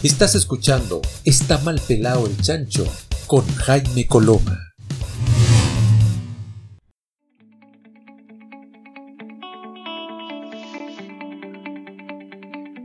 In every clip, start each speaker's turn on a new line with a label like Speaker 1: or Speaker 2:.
Speaker 1: Estás escuchando Está mal pelado el chancho con Jaime Coloma.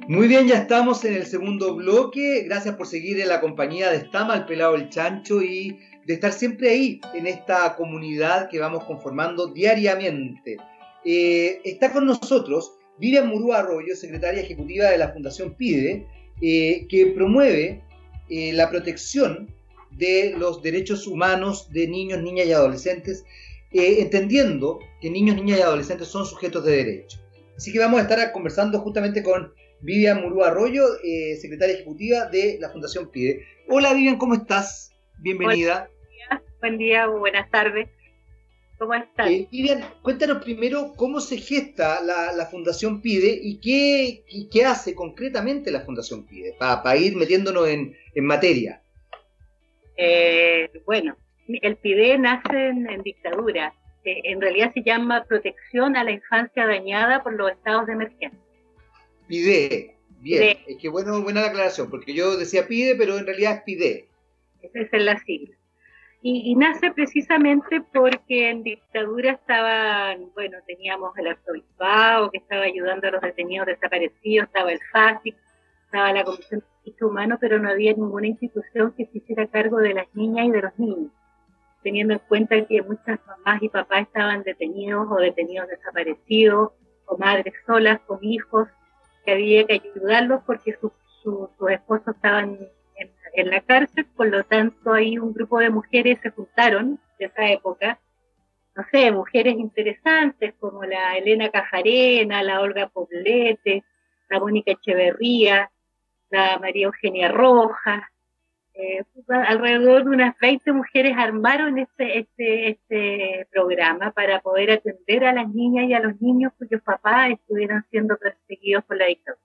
Speaker 2: Muy bien, ya estamos en el segundo bloque. Gracias por seguir en la compañía de Está mal pelado el chancho y de estar siempre ahí en esta comunidad que vamos conformando diariamente. Eh, está con nosotros Vivian Murúa Arroyo, secretaria ejecutiva de la Fundación PIDE, eh, que promueve eh, la protección de los derechos humanos de niños, niñas y adolescentes, entendiendo que niños, niñas y adolescentes son sujetos de derecho. Así que vamos a estar conversando justamente con Vivian Murúa Arroyo, secretaria ejecutiva de la Fundación PIDE. Hola Vivian, ¿cómo estás? Bienvenida.
Speaker 3: Buen día, buenas tardes. ¿Cómo están? Eh,
Speaker 2: cuéntanos primero cómo se gesta la, Fundación PIDE y qué, qué, hace concretamente la Fundación PIDE, para ir metiéndonos en, materia.
Speaker 3: Eh, bueno, el PIDE nace en, dictadura. Eh, en realidad se llama Protección a la Infancia Dañada por los Estados de Emergencia.
Speaker 2: PIDE, bien. Es que bueno, buena la aclaración, porque yo decía PIDE, pero en realidad es PIDE.
Speaker 3: Esa es la sigla. Y, nace precisamente porque en dictadura estaban, bueno, teníamos el arzobispado que estaba ayudando a los detenidos desaparecidos, estaba el FASIC, estaba la Comisión de Derechos Humanos, pero no había ninguna institución que se hiciera cargo de las niñas y de los niños, teniendo en cuenta que muchas mamás y papás estaban detenidos o detenidos desaparecidos, o madres solas con hijos, que había que ayudarlos porque sus esposos estaban en la cárcel, por lo tanto ahí un grupo de mujeres se juntaron de esa época, no sé, mujeres interesantes como la Elena Cajarena, la Olga Poblete, la Mónica Echeverría, la María Eugenia Rojas, eh, alrededor de unas 20 mujeres armaron este, este, este programa para poder atender a las niñas y a los niños cuyos papás estuvieran siendo perseguidos por la dictadura.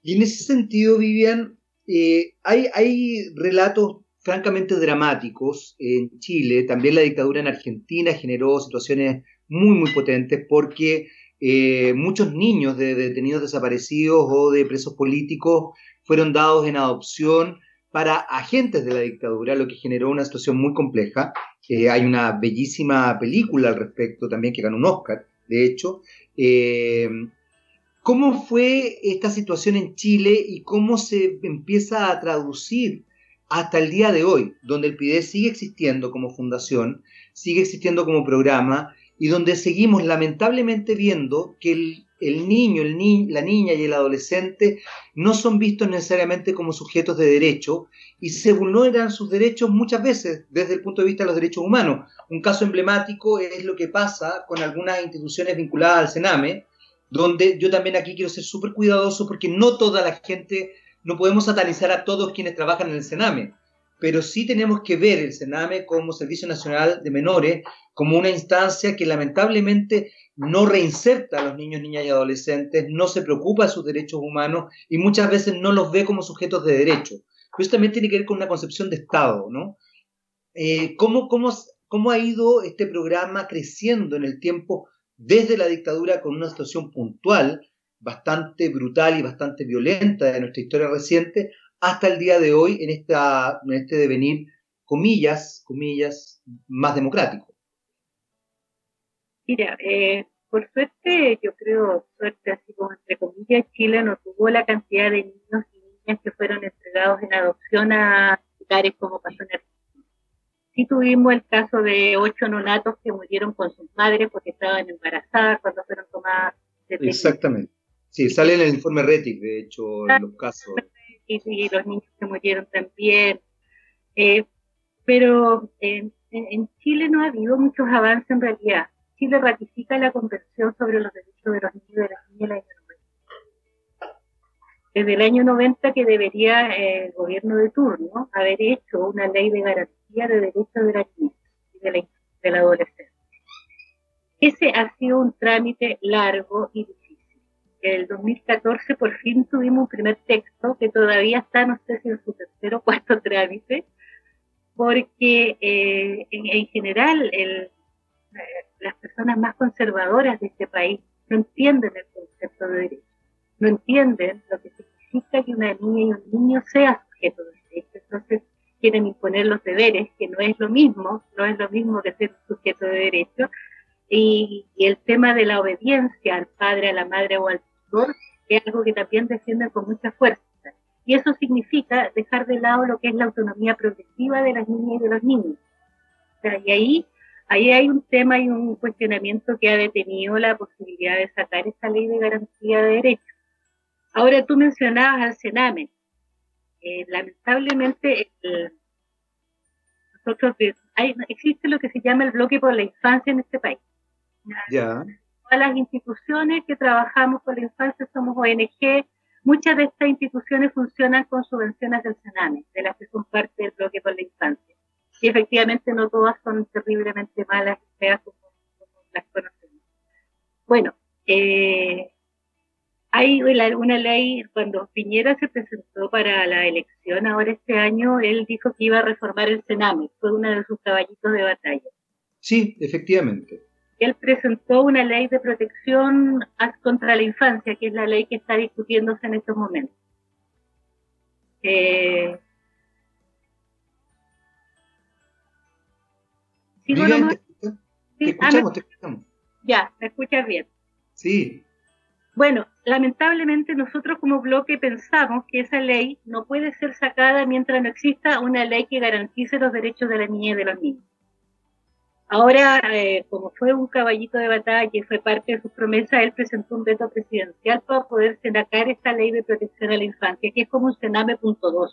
Speaker 2: Y en ese sentido, Vivian, eh, hay, relatos francamente dramáticos en Chile, también la dictadura en Argentina generó situaciones muy, muy potentes porque eh, muchos niños de, detenidos desaparecidos o de presos políticos fueron dados en adopción para agentes de la dictadura, lo que generó una situación muy compleja. Eh, hay una bellísima película al respecto también que ganó un Oscar, de hecho. ¿Cómo fue esta situación en Chile y cómo se empieza a traducir hasta el día de hoy, donde el PIDE sigue existiendo como fundación, sigue existiendo como programa y donde seguimos lamentablemente viendo que el, niño, la niña y el adolescente no son vistos necesariamente como sujetos de derecho y se vulneran sus derechos muchas veces desde el punto de vista de los derechos humanos. Un caso emblemático es lo que pasa con algunas instituciones vinculadas al Sename, donde yo también aquí quiero ser súper cuidadoso porque no toda la gente, no podemos satanizar a todos quienes trabajan en el Sename, pero sí tenemos que ver el Sename como Servicio Nacional de Menores, como una instancia que lamentablemente no reinserta a los niños, niñas y adolescentes, no se preocupa de sus derechos humanos y muchas veces no los ve como sujetos de derecho. Pero eso también tiene que ver con una concepción de Estado, ¿no? Eh, ¿cómo, cómo, ¿Cómo ha ido este programa creciendo en el tiempo desde la dictadura con una situación puntual, bastante brutal y bastante violenta de nuestra historia reciente, hasta el día de hoy en, esta, en este devenir, comillas, comillas, más democrático.
Speaker 3: Mira, eh, por suerte, yo creo, suerte así como entre comillas, Chile no tuvo la cantidad de niños y niñas que fueron entregados en adopción a lugares como pasó en Sí tuvimos el caso de ocho nonatos que murieron con sus madres porque estaban embarazadas cuando fueron tomadas.
Speaker 2: Exactamente. Sí, sale en el informe RETIC, de hecho, los casos.
Speaker 3: Y, los niños que murieron también. Eh, pero en, Chile no ha habido muchos avances en realidad. Chile ratifica la Convención sobre los Derechos de los Niños y de las Niñas Desde el año 90 que debería eh, el gobierno de turno haber hecho una ley de garantía de Derechos de la Niñez y de la, adolescencia. Ese ha sido un trámite largo y difícil. En el 2014 por fin tuvimos un primer texto que todavía está, no sé si en su tercero o cuarto trámite, porque eh, en, general el, las personas más conservadoras de este país no entienden el concepto de derecho, no entienden lo que significa que una niña y un niño sea sujeto de derecho. Entonces quieren imponer los deberes, que no es lo mismo, no es lo mismo que ser sujeto de derecho. Y, el tema de la obediencia al padre, a la madre o al tutor es algo que también defienden con mucha fuerza. Y eso significa dejar de lado lo que es la autonomía progresiva de las niñas y de los niños. y ahí, ahí hay un tema y un cuestionamiento que ha detenido la posibilidad de sacar esta ley de garantía de derechos. Ahora tú mencionabas al Sename. Eh, lamentablemente, nosotros hay, existe lo que se llama el bloque por la infancia en este país.
Speaker 2: Ya.
Speaker 3: Todas las instituciones que trabajamos por la infancia somos ONG. Muchas de estas instituciones funcionan con subvenciones del Sename, de las que son parte del bloque por la infancia. Y efectivamente no todas son terriblemente malas feas como, las conocemos. Bueno, eh, hay una ley, cuando Piñera se presentó para la elección ahora este año, él dijo que iba a reformar el Sename, fue uno de sus caballitos de batalla.
Speaker 2: Sí, efectivamente.
Speaker 3: Él presentó una ley de protección contra la infancia, que es la ley que está discutiéndose en estos momentos. Eh,
Speaker 2: ¿Sigo te, escuchamos, te escuchamos.
Speaker 3: Ya, ¿me escuchas bien?
Speaker 2: Sí.
Speaker 3: Bueno, lamentablemente nosotros como bloque pensamos que esa ley no puede ser sacada mientras no exista una ley que garantice los derechos de la niña y de los niños. Ahora, eh, como fue un caballito de batalla y fue parte de su promesa, él presentó un veto presidencial para poder sacar esta ley de protección a la infancia, que es como un Sename.2,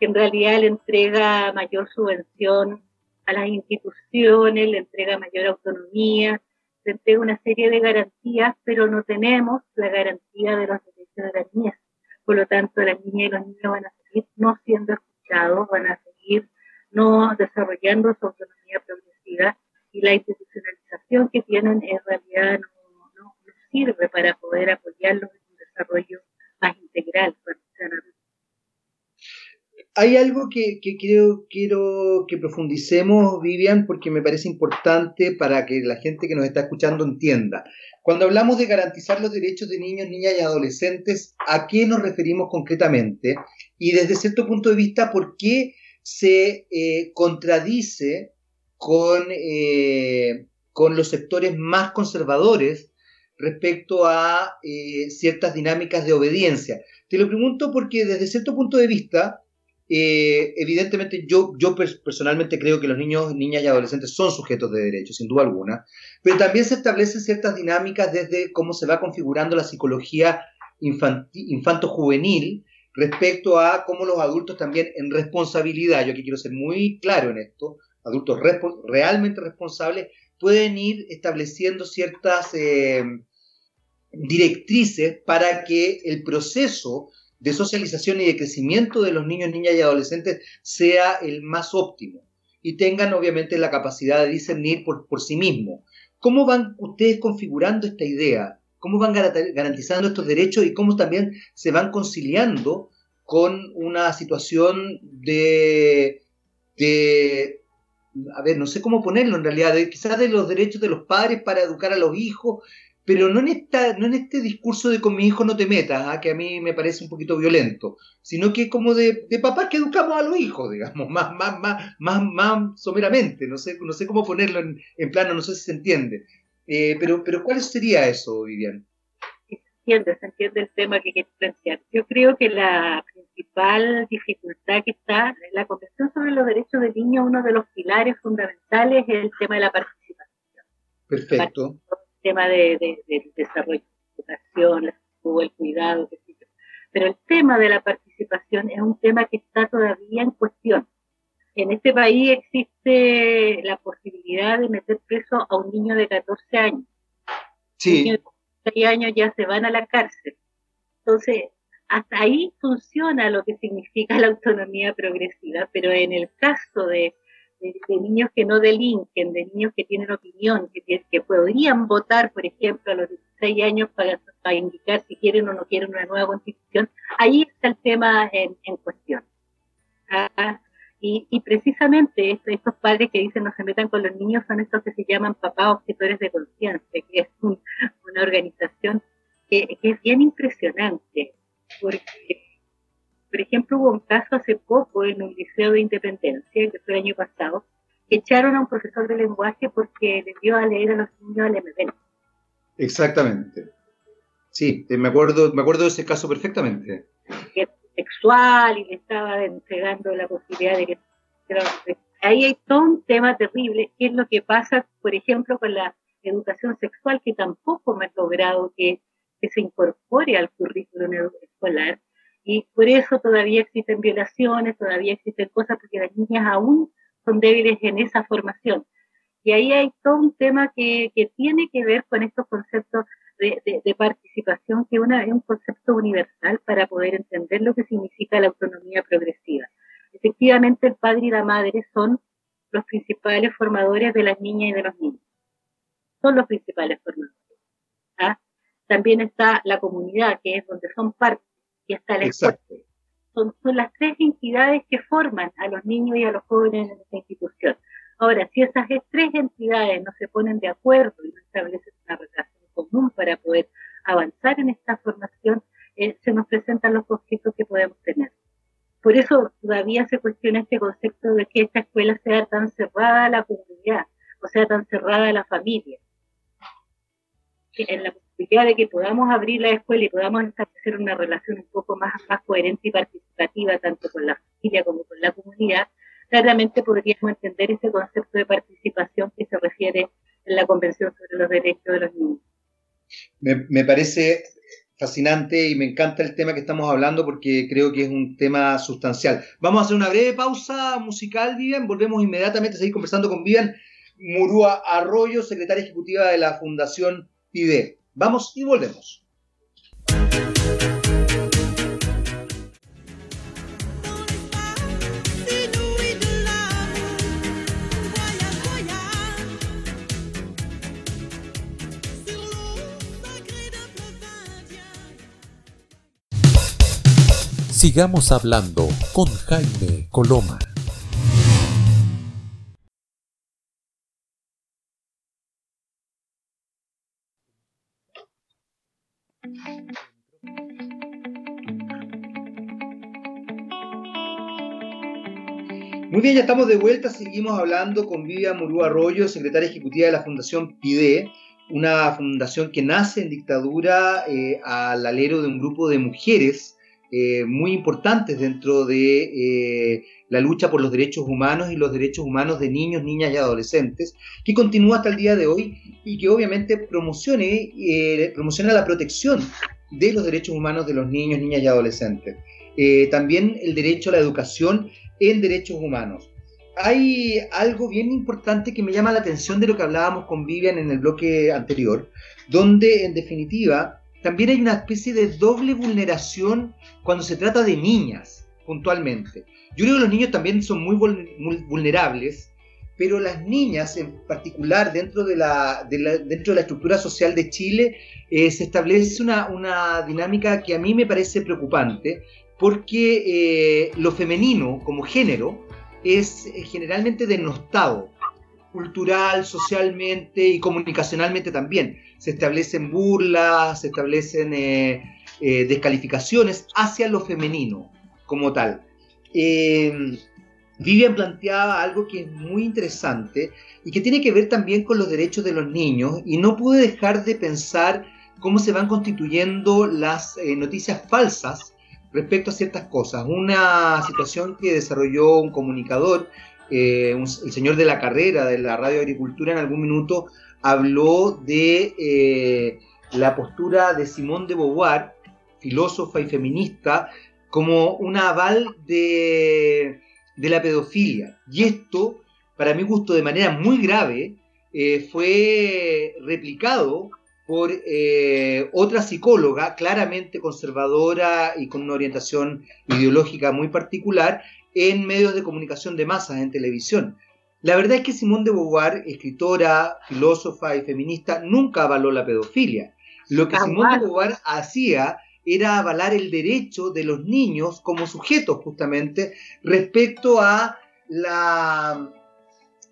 Speaker 3: que en realidad le entrega mayor subvención a las instituciones, le entrega mayor autonomía, una serie de garantías, pero no tenemos la garantía de los derechos de la niñez. Por lo tanto, las niñas y los niños van a seguir no siendo escuchados, van a seguir no desarrollando su autonomía progresiva y la institucionalización que tienen en realidad no, no, sirve para poder apoyarlos en un desarrollo más integral.
Speaker 2: Hay algo que, quiero, quiero que profundicemos, Vivian, porque me parece importante para que la gente que nos está escuchando entienda. Cuando hablamos de garantizar los derechos de niños, niñas y adolescentes, ¿a qué nos referimos concretamente? Y desde cierto punto de vista, ¿por qué se eh, contradice con, eh, con los sectores más conservadores respecto a eh, ciertas dinámicas de obediencia? Te lo pregunto porque desde cierto punto de vista, eh, evidentemente yo, yo personalmente creo que los niños, niñas y adolescentes son sujetos de derechos, sin duda alguna, pero también se establecen ciertas dinámicas desde cómo se va configurando la psicología infanto-juvenil respecto a cómo los adultos también en responsabilidad, yo aquí quiero ser muy claro en esto, adultos realmente responsables, pueden ir estableciendo ciertas eh, directrices para que el proceso de socialización y de crecimiento de los niños, niñas y adolescentes sea el más óptimo y tengan obviamente la capacidad de discernir por, por sí mismos. ¿Cómo van ustedes configurando esta idea? ¿Cómo van garantizando estos derechos y cómo también se van conciliando con una situación de, de a ver, no sé cómo ponerlo en realidad, quizás de los derechos de los padres para educar a los hijos, pero no en, esta, no en este discurso de con mi hijo no te metas, ¿ah? que a mí me parece un poquito violento, sino que como de, de papás que educamos a los hijos, digamos, más, más, más, más, más someramente, no sé, no sé cómo ponerlo en, en plano, no sé si se entiende. Eh, pero, pero ¿cuál sería eso, Vivian?
Speaker 3: Se entiende, se entiende el tema que quiero plantear. Yo creo que la principal dificultad que está en la Convención sobre los Derechos del Niño, uno de los pilares fundamentales es el tema de la participación.
Speaker 2: Perfecto
Speaker 3: tema de, del desarrollo de la educación, el cuidado, pero el tema de la participación es un tema que está todavía en cuestión. En este país existe la posibilidad de meter preso a un niño de 14 años.
Speaker 2: Sí.
Speaker 3: Niños de 14 años ya se van a la cárcel. Entonces, hasta ahí funciona lo que significa la autonomía progresiva, pero en el caso de de, niños que no delinquen, de niños que tienen opinión, que, que podrían votar, por ejemplo, a los 16 años para, indicar si quieren o no quieren una nueva constitución, ahí está el tema en, cuestión. Ah, y, precisamente estos, padres que dicen no se metan con los niños son estos que se llaman papás objetores de conciencia, que es una organización que, es bien impresionante, porque ejemplo, hubo un caso hace poco en un liceo de Independencia, que fue el año pasado, que echaron a un profesor de lenguaje porque le dio a leer a los niños al MPN.
Speaker 2: Exactamente. Sí, me acuerdo, me acuerdo de ese caso perfectamente.
Speaker 3: Sexual y le estaba entregando la posibilidad de que... Ahí hay todo un tema terrible, que es lo que pasa, por ejemplo, con la educación sexual, que tampoco me ha logrado que, que se incorpore al currículum escolar. Y por eso todavía existen violaciones, todavía existen cosas, porque las niñas aún son débiles en esa formación. Y ahí hay todo un tema que, que tiene que ver con estos conceptos de, de, participación, que es un concepto universal para poder entender lo que significa la autonomía progresiva. Efectivamente, el padre y la madre son los principales formadores de las niñas y de los niños. Son los principales formadores. ¿ah? También está la comunidad, que es donde son parte, y está la escuela. Son, son las tres entidades que forman a los niños y a los jóvenes en esta institución. Ahora, si esas tres entidades no se ponen de acuerdo y no establecen una relación común para poder avanzar en esta formación, eh, se nos presentan los conflictos que podemos tener. Por eso todavía se cuestiona este concepto de que esta escuela sea tan cerrada a la comunidad, o sea, tan cerrada a la familia. En la posibilidad de que podamos abrir la escuela y podamos establecer una relación un poco más, más coherente y participativa, tanto con la familia como con la comunidad, claramente podríamos entender ese concepto de participación que se refiere en la Convención sobre los Derechos de los Niños.
Speaker 2: Me, parece fascinante y me encanta el tema que estamos hablando porque creo que es un tema sustancial. Vamos a hacer una breve pausa musical, Vivian. Volvemos inmediatamente a seguir conversando con Vivian Murúa Arroyo, secretaria ejecutiva de la Fundación PIDE. Vamos y volvemos.
Speaker 1: Sigamos hablando con Jaime Coloma.
Speaker 2: Muy bien, ya estamos de vuelta. Seguimos hablando con Vivian Murú Arroyo, secretaria ejecutiva de la Fundación PIDE, una fundación que nace en dictadura eh, al alero de un grupo de mujeres eh, muy importantes dentro de eh, la lucha por los derechos humanos y los derechos humanos de niños, niñas y adolescentes, que continúa hasta el día de hoy y que obviamente promocione, promociona la protección de los derechos humanos de los niños, niñas y adolescentes. También el derecho a la educación en derechos humanos. Hay algo bien importante que me llama la atención de lo que hablábamos con Vivian en el bloque anterior, donde en definitiva también hay una especie de doble vulneración cuando se trata de niñas, puntualmente. Yo creo que los niños también son muy, vulnerables, pero las niñas en particular dentro de la, dentro de la estructura social de Chile eh, se establece una, dinámica que a mí me parece preocupante porque eh, lo femenino como género es eh, generalmente denostado cultural, socialmente y comunicacionalmente también. Se establecen burlas, se establecen eh, descalificaciones hacia lo femenino como tal. Vivian planteaba algo que es muy interesante y que tiene que ver también con los derechos de los niños y no pude dejar de pensar cómo se van constituyendo las noticias falsas respecto a ciertas cosas. Una situación que desarrolló un comunicador eh, el señor de la carrera de la radio agricultura en algún minuto habló de eh, la postura de Simón de Beauvoir, filósofa y feminista, como un aval de, la pedofilia. Y esto, para mi gusto, de manera muy grave, eh, fue replicado por otra psicóloga claramente conservadora y con una orientación ideológica muy particular, en medios de comunicación de masas, en televisión. La verdad es que Simone de Beauvoir, escritora, filósofa y feminista, nunca avaló la pedofilia. Lo que Simone de Beauvoir hacía era avalar el derecho de los niños como sujetos justamente respecto a la,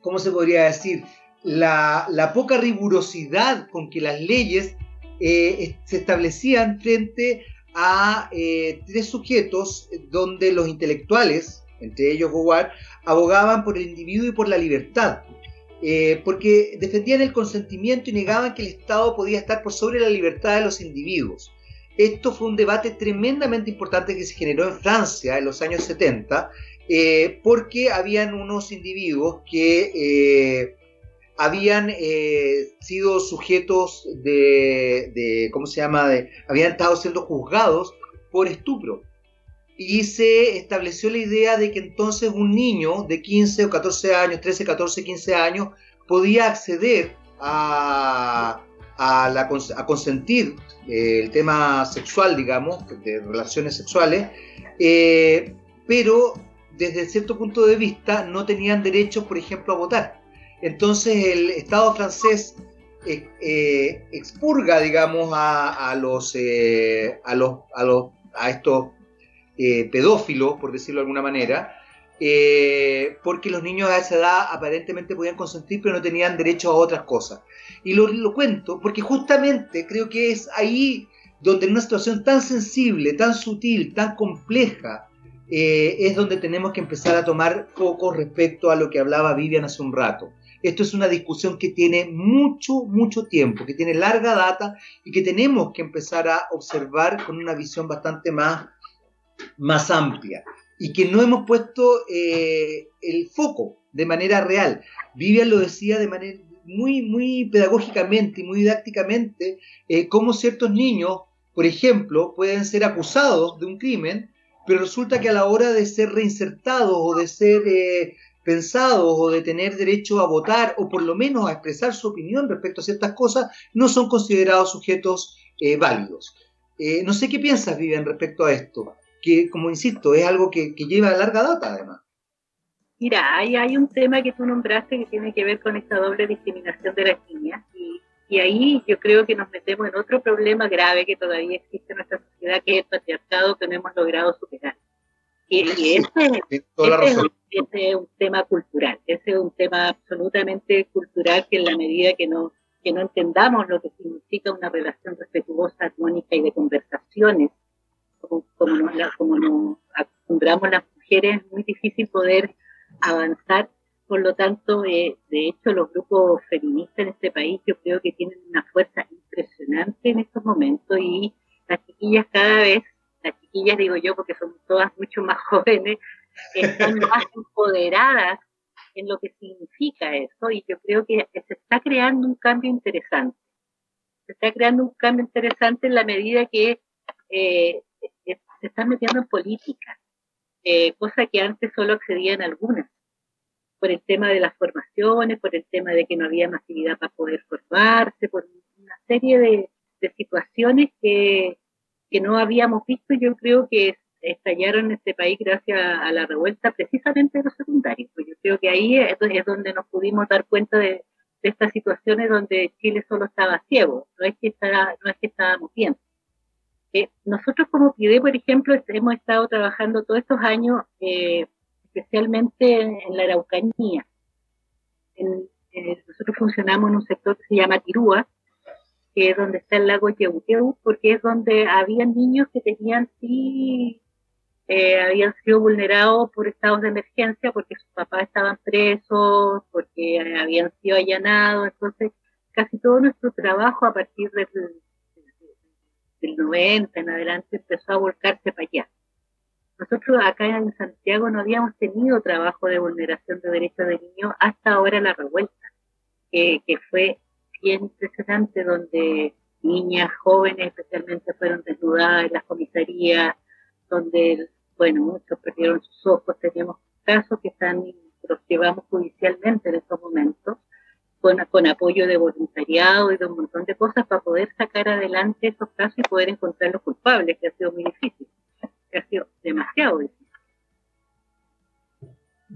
Speaker 2: ¿cómo se podría decir? La, poca rigurosidad con que las leyes eh, se establecían frente a eh, tres sujetos donde los intelectuales, entre ellos Howard, abogaban por el individuo y por la libertad, eh, porque defendían el consentimiento y negaban que el Estado podía estar por sobre la libertad de los individuos. Esto fue un debate tremendamente importante que se generó en Francia en los años 70, eh, porque habían unos individuos que habían eh, sido sujetos de, ¿cómo se llama?, de, habían estado siendo juzgados por estupro. Y se estableció la idea de que entonces un niño de 15 o 14 años, 13, 14, 15 años, podía acceder a, a, a consentir eh, el tema sexual, digamos, de relaciones sexuales, eh, pero desde cierto punto de vista no tenían derecho, por ejemplo, a votar. Entonces el Estado francés eh, eh, expurga, digamos, a, los, eh, a, los, a, los, a estos pedófilos, por decirlo de alguna manera, porque los niños a esa edad aparentemente podían consentir, pero no tenían derecho a otras cosas. Y lo, lo cuento porque justamente creo que es ahí donde en una situación tan sensible, tan sutil, tan compleja, es donde tenemos que empezar a tomar foco respecto a lo que hablaba Vivian hace un rato. Esto es una discusión que tiene mucho, mucho tiempo, que tiene larga data y que tenemos que empezar a observar con una visión bastante más, más amplia y que no hemos puesto eh, el foco de manera real. Vivian lo decía de manera muy, muy pedagógicamente y muy didácticamente, eh, cómo ciertos niños, por ejemplo, pueden ser acusados de un crimen, pero resulta que a la hora de ser reinsertados o de ser eh, pensados o de tener derecho a votar o por lo menos a expresar su opinión respecto a ciertas cosas, no son considerados sujetos eh, válidos. Eh, no sé qué piensas, Vivian, respecto a esto, que como insisto, es algo que, lleva larga data además.
Speaker 3: Mira, hay, hay un tema que tú nombraste que tiene que ver con esta doble discriminación de las niñas y, y ahí yo creo que nos metemos en otro problema grave que todavía existe en nuestra sociedad, que es el patriarcado que no hemos logrado superar. Y, ese, es, un tema cultural, ese es un tema absolutamente cultural que en la medida que no, que no entendamos lo que significa una relación respetuosa, armónica y de conversaciones, como, como, nos, como nos acostumbramos las mujeres, es muy difícil poder avanzar. Por lo tanto, eh, de hecho, los grupos feministas en este país yo creo que tienen una fuerza impresionante en estos momentos y las chiquillas cada vez las chiquillas digo yo porque son todas mucho más jóvenes, están más empoderadas en lo que significa eso y yo creo que se está creando un cambio interesante. Se está creando un cambio interesante en la medida que eh, se están metiendo en política, eh, cosa que antes solo accedían algunas, por el tema de las formaciones, por el tema de que no había masividad para poder formarse, por una serie de situaciones que, que no habíamos visto, yo creo que estallaron en este país gracias a la revuelta precisamente de los secundarios. Pues yo creo que ahí es, donde nos pudimos dar cuenta de, estas situaciones donde Chile solo estaba ciego, no es que, estaba, no es que estábamos bien. Eh, nosotros como PIDE, por ejemplo, hemos estado trabajando todos estos años, eh, especialmente en, la Araucanía. Eh, nosotros funcionamos en un sector que se llama Tirúa, que es donde está el lago Yeuteu, porque es donde habían niños que tenían sí, eh, habían sido vulnerados por estados de emergencia, porque sus papás estaban presos, porque habían sido allanados, entonces casi todo nuestro trabajo a partir del, del 90 en adelante empezó a volcarse para allá. Nosotros acá en Santiago no habíamos tenido trabajo de vulneración de derechos de niños hasta ahora la revuelta, que, fue bien impresionante donde niñas jóvenes especialmente fueron desnudadas en las comisarías, donde, bueno, muchos perdieron sus ojos. Tenemos casos que están, los llevamos judicialmente en estos momentos, con, con apoyo de voluntariado y de un montón de cosas para poder sacar adelante esos casos y poder encontrar los culpables, que ha sido muy difícil, ha sido demasiado difícil.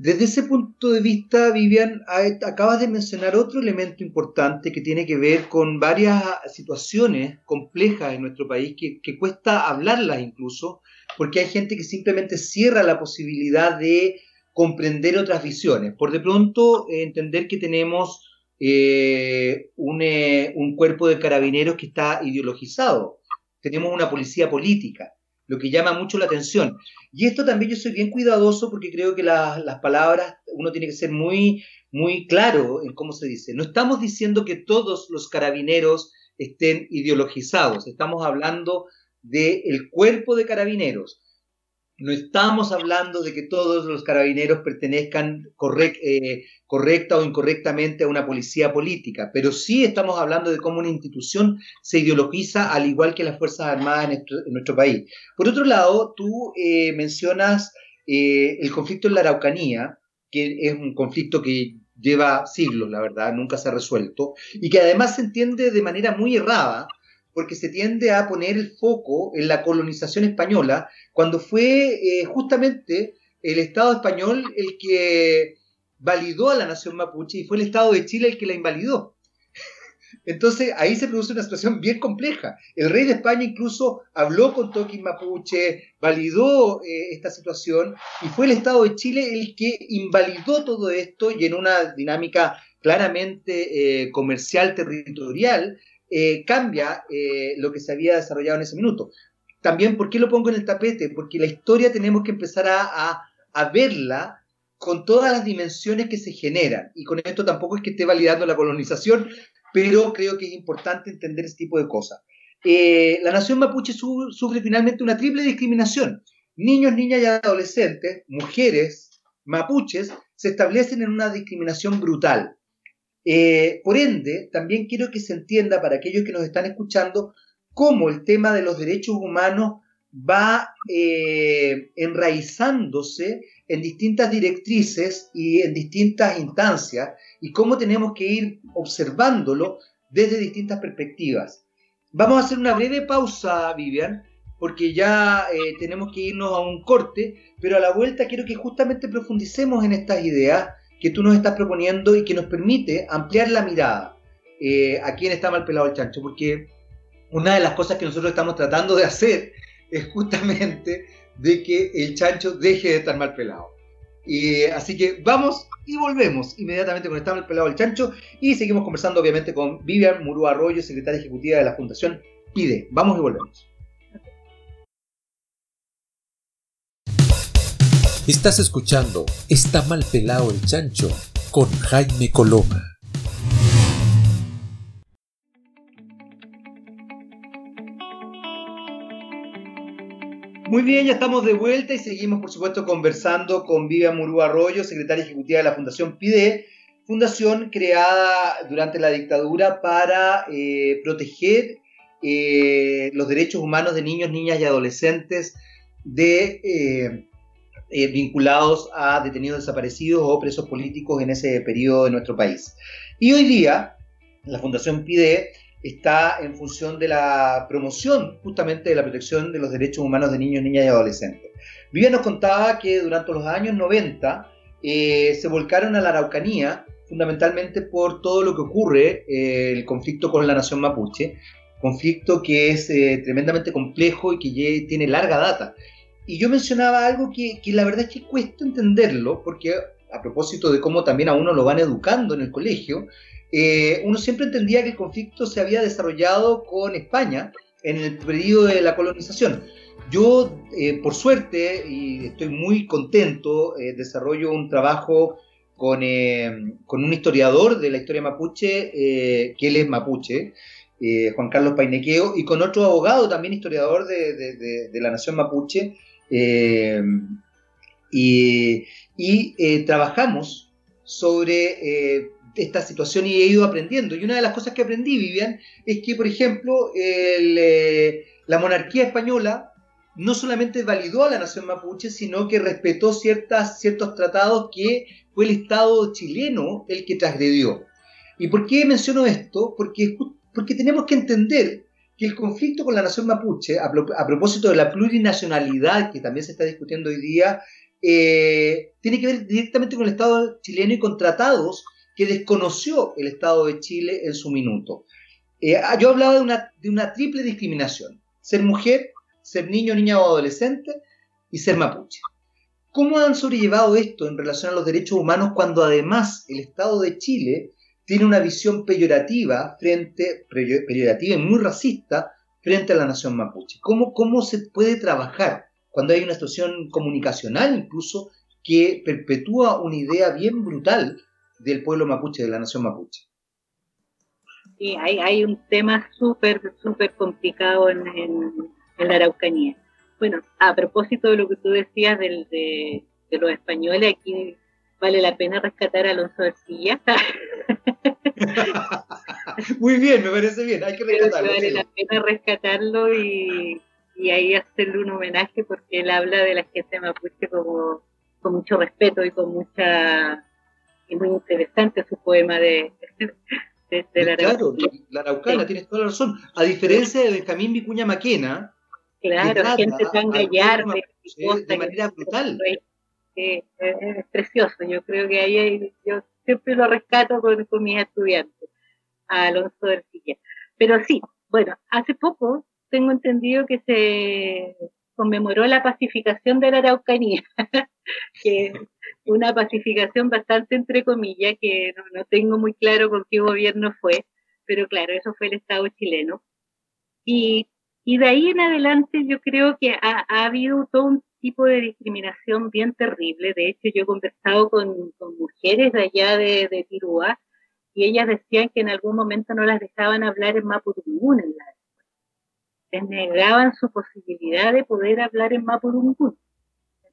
Speaker 2: Desde ese punto de vista, Vivian, acabas de mencionar otro elemento importante que tiene que ver con varias situaciones complejas en nuestro país que, cuesta hablarlas incluso, porque hay gente que simplemente cierra la posibilidad de comprender otras visiones. Por de pronto, entender que tenemos eh, eh, un cuerpo de carabineros que está ideologizado, tenemos una policía política lo que llama mucho la atención. Y esto también yo soy bien cuidadoso porque creo que las palabras uno tiene que ser muy, muy claro en cómo se dice. No estamos diciendo que todos los carabineros estén ideologizados, estamos hablando del cuerpo de carabineros. No estamos hablando de que todos los carabineros pertenezcan eh, correcta o incorrectamente a una policía política, pero sí estamos hablando de cómo una institución se ideologiza al igual que las Fuerzas Armadas en nuestro, país. Por otro lado, tú eh, mencionas eh, el conflicto en la Araucanía, que es un conflicto que lleva siglos, la verdad, nunca se ha resuelto, y que además se entiende de manera muy errada, porque se tiende a poner el foco en la colonización española, cuando fue eh, justamente el Estado español el que validó a la nación mapuche y fue el Estado de Chile el que la invalidó. Entonces ahí se produce una situación bien compleja. El rey de España incluso habló con Toquín Mapuche, validó eh, esta situación y fue el Estado de Chile el que invalidó todo esto y en una dinámica claramente eh, comercial, territorial, eh, cambia eh, lo que se había desarrollado en ese minuto. También, ¿por qué lo pongo en el tapete? Porque la historia tenemos que empezar a, verla con todas las dimensiones que se generan. Y con esto tampoco es que esté validando la colonización, pero creo que es importante entender ese tipo de cosas. Eh, la nación mapuche sufre finalmente una triple discriminación. Niños, niñas y adolescentes, mujeres, mapuches, se establecen en una discriminación brutal. Eh, por ende, también quiero que se entienda para aquellos que nos están escuchando cómo el tema de los derechos humanos va eh, enraizándose en distintas directrices y en distintas instancias y cómo tenemos que ir observándolo desde distintas perspectivas. Vamos a hacer una breve pausa, Vivian, porque ya eh, tenemos que irnos a un corte, pero a la vuelta quiero que justamente profundicemos en estas ideas que tú nos estás proponiendo y que nos permite ampliar la mirada eh, a quién está mal pelado el chancho, porque una de las cosas que nosotros estamos tratando de hacer es justamente de que el chancho deje de estar mal pelado. Y, así que vamos y volvemos inmediatamente con Está mal pelado el chancho y seguimos conversando obviamente con Vivian Murúa Arroyo, secretaria ejecutiva de la Fundación PIDE. Vamos y volvemos.
Speaker 1: Estás escuchando Está mal pelado el chancho con Jaime Coloma.
Speaker 2: Muy bien, ya estamos de vuelta y seguimos, por supuesto, conversando con Vivian Murú Arroyo, secretaria ejecutiva de la Fundación PIDE, fundación creada durante la dictadura para eh, proteger eh, los derechos humanos de niños, niñas y adolescentes de eh, eh, vinculados a detenidos desaparecidos o presos políticos en ese periodo de nuestro país. Y hoy día, la Fundación PIDE está en función de la promoción justamente de la protección de los derechos humanos de niños, niñas y adolescentes. Vivian nos contaba que durante los años 90 eh, se volcaron a la Araucanía fundamentalmente por todo lo que ocurre, eh, el conflicto con la nación mapuche, conflicto que es tremendamente complejo y que tiene larga data. Y yo mencionaba algo que, la verdad es que cuesta entenderlo, porque a propósito de cómo también a uno lo van educando en el colegio, eh, uno siempre entendía que el conflicto se había desarrollado con España en el periodo de la colonización. Yo, eh, por suerte, y estoy muy contento, eh, desarrollo un trabajo con, con, un historiador de la historia mapuche, que él es mapuche, Juan Carlos Painequeo, y con otro abogado, también historiador de, de la nación mapuche, eh, y, eh, trabajamos sobre eh, esta situación y he ido aprendiendo. Y una de las cosas que aprendí, Vivian, es que, por ejemplo, la monarquía española no solamente validó a la nación mapuche, sino que respetó ciertas, ciertos tratados que fue el Estado chileno el que transgredió. ¿Y por qué menciono esto? Porque, porque tenemos que entender que el conflicto con la nación mapuche, a, propósito de la plurinacionalidad que también se está discutiendo hoy día, eh, tiene que ver directamente con el Estado chileno y con tratados que desconoció el Estado de Chile en su minuto. Eh, ah, yo hablaba de de una triple discriminación, ser mujer, ser niño, niña o adolescente y ser mapuche. ¿Cómo han sobrellevado esto en relación a los derechos humanos cuando además el Estado de Chile tiene una visión peyorativa frente, peyorativa y muy racista frente a la nación mapuche? ¿Cómo, cómo se puede trabajar cuando hay una situación comunicacional incluso que perpetúa una idea bien brutal del pueblo mapuche, de la nación mapuche?
Speaker 3: Sí, hay, hay un tema súper, súper complicado en, en, la Araucanía. Bueno, a propósito de lo que tú decías del, de, de los españoles, aquí vale la pena rescatar a Alonso Ercilla.
Speaker 2: Muy bien, me parece bien, hay que rescatarlo.
Speaker 3: Vale la pena rescatarlo y, y, ahí hacerle un homenaje porque él habla de la gente mapuche como, con mucho respeto y con mucha... y muy interesante su poema de,
Speaker 2: de, la Claro, la Araucana, tienes toda la razón. A diferencia de Benjamín Vicuña Maquena,
Speaker 3: Claro, gente tan gallarda,
Speaker 2: de manera brutal
Speaker 3: es, precioso. Yo creo que ahí yo siempre lo rescato con, mis estudiantes, a Alonso del Silla. Pero sí, bueno, hace poco tengo entendido que se conmemoró la pacificación de la Araucanía, que una pacificación bastante entre comillas, que no, tengo muy claro con qué gobierno fue, pero claro, eso fue el Estado chileno. Y, y de ahí en adelante yo creo que ha, ha habido todo un tipo de discriminación bien terrible. De hecho, yo he conversado con, mujeres de allá de, de Tirúa y ellas decían que en algún momento no las dejaban hablar en Mapudungun en la Les negaban su posibilidad de poder hablar en Mapudungun.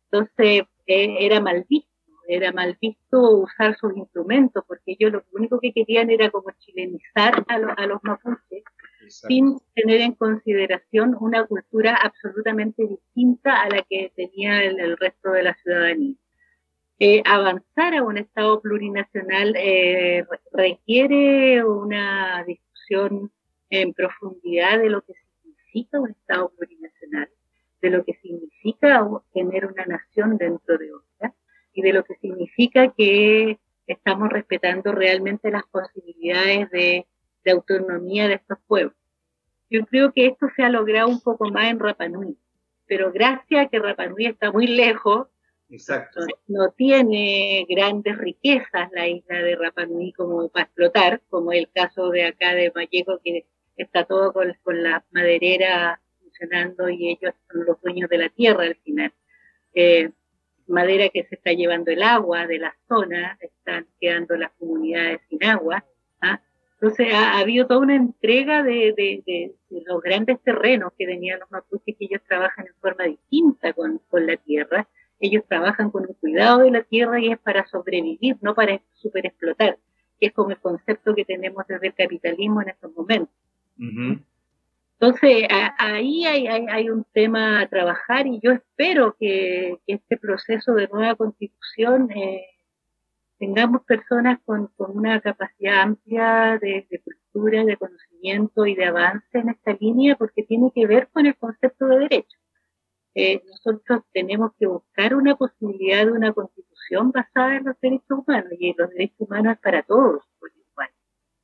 Speaker 3: Entonces, eh, era mal visto, era mal visto usar sus instrumentos, porque ellos lo único que querían era como chilenizar a, a los mapuches sin tener en consideración una cultura absolutamente distinta a la que tenía el, resto de la ciudadanía. Eh, avanzar a un Estado plurinacional eh, requiere una discusión en profundidad de lo que significa un Estado plurinacional, de lo que significa tener una nación dentro de otra y de lo que significa que estamos respetando realmente las posibilidades de de autonomía de estos pueblos. Yo creo que esto se ha logrado un poco más en Rapanui, pero gracias a que Rapanui está muy lejos,
Speaker 2: Exacto.
Speaker 3: No, tiene grandes riquezas la isla de Rapanui como para explotar, como el caso de acá de Vallejo, que está todo con, con la maderera funcionando y ellos son los dueños de la tierra al final. Eh, madera que se está llevando el agua de la zona, están quedando las comunidades sin agua. ¿ah? Entonces ha, habido toda una entrega de, los grandes terrenos que tenían los mapuches, que ellos trabajan en forma distinta con, la tierra. Ellos trabajan con un cuidado de la tierra y es para sobrevivir, no para superexplotar, que es como el concepto que tenemos desde el capitalismo en estos momentos. Entonces, ahí hay, un tema a trabajar y yo espero que, este proceso de nueva constitución eh, tengamos personas con, una capacidad amplia de, cultura, de conocimiento y de avance en esta línea, porque tiene que ver con el concepto de derecho. Eh, nosotros tenemos que buscar una posibilidad de una constitución basada en los derechos humanos, y los derechos humanos para todos por igual.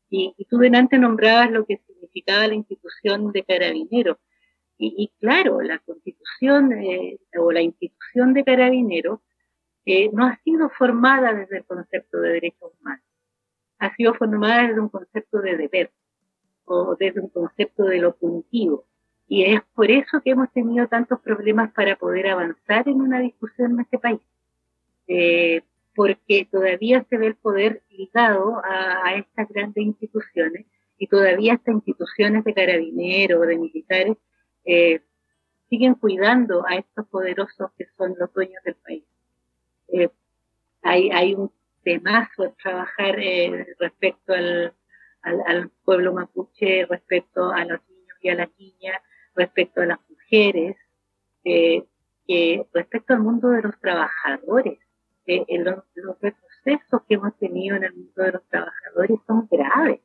Speaker 3: Y, y tú delante nombrabas lo que significaba la institución de carabineros. Y, claro, la constitución eh, o la institución de carabineros no ha sido formada desde el concepto de derechos humanos, ha sido formada desde un concepto de deber o desde un concepto de lo punitivo. Y es por eso que hemos tenido tantos problemas para poder avanzar en una discusión en este país. Eh, porque todavía se ve el poder ligado a, estas grandes instituciones y todavía estas instituciones de carabineros, de militares, eh, siguen cuidando a estos poderosos que son los dueños del país. Eh, hay, hay un temazo a trabajar eh, respecto al, al, pueblo mapuche, respecto a los niños y a las niñas, respecto a las mujeres, eh, respecto al mundo de los trabajadores. los, los retrocesos que hemos tenido en el mundo de los trabajadores son graves,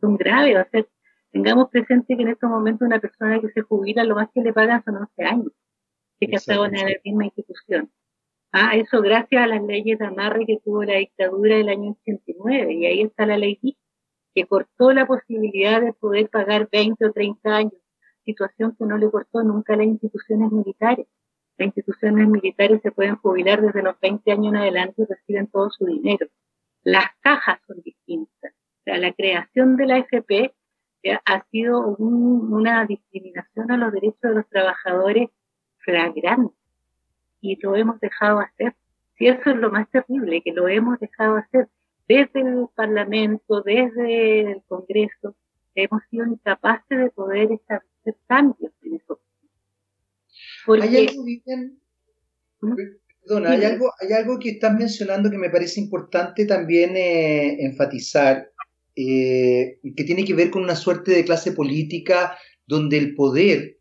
Speaker 3: son graves. O sea, tengamos presente que en estos momentos una persona que se jubila, lo más que le pagan son 11 años, que ha en la misma institución. Ah, eso gracias a las leyes de amarre que tuvo la dictadura del año 89. Y ahí está la ley que cortó la posibilidad de poder pagar 20 o 30 años, situación que no le cortó nunca a las instituciones militares. Las instituciones militares se pueden jubilar desde los 20 años en adelante y reciben todo su dinero. Las cajas son distintas. O sea, la creación de la FP ha sido una discriminación a los derechos de los trabajadores flagrante y lo hemos dejado hacer. Si eso es lo más terrible, que lo hemos dejado hacer desde el Parlamento, desde el Congreso, hemos sido incapaces de poder establecer cambios en eso.
Speaker 2: Hay algo, ¿Mm? Perdona, hay algo, hay algo que estás mencionando que me parece importante también eh, enfatizar, eh, que tiene que ver con una suerte de clase política donde el poder,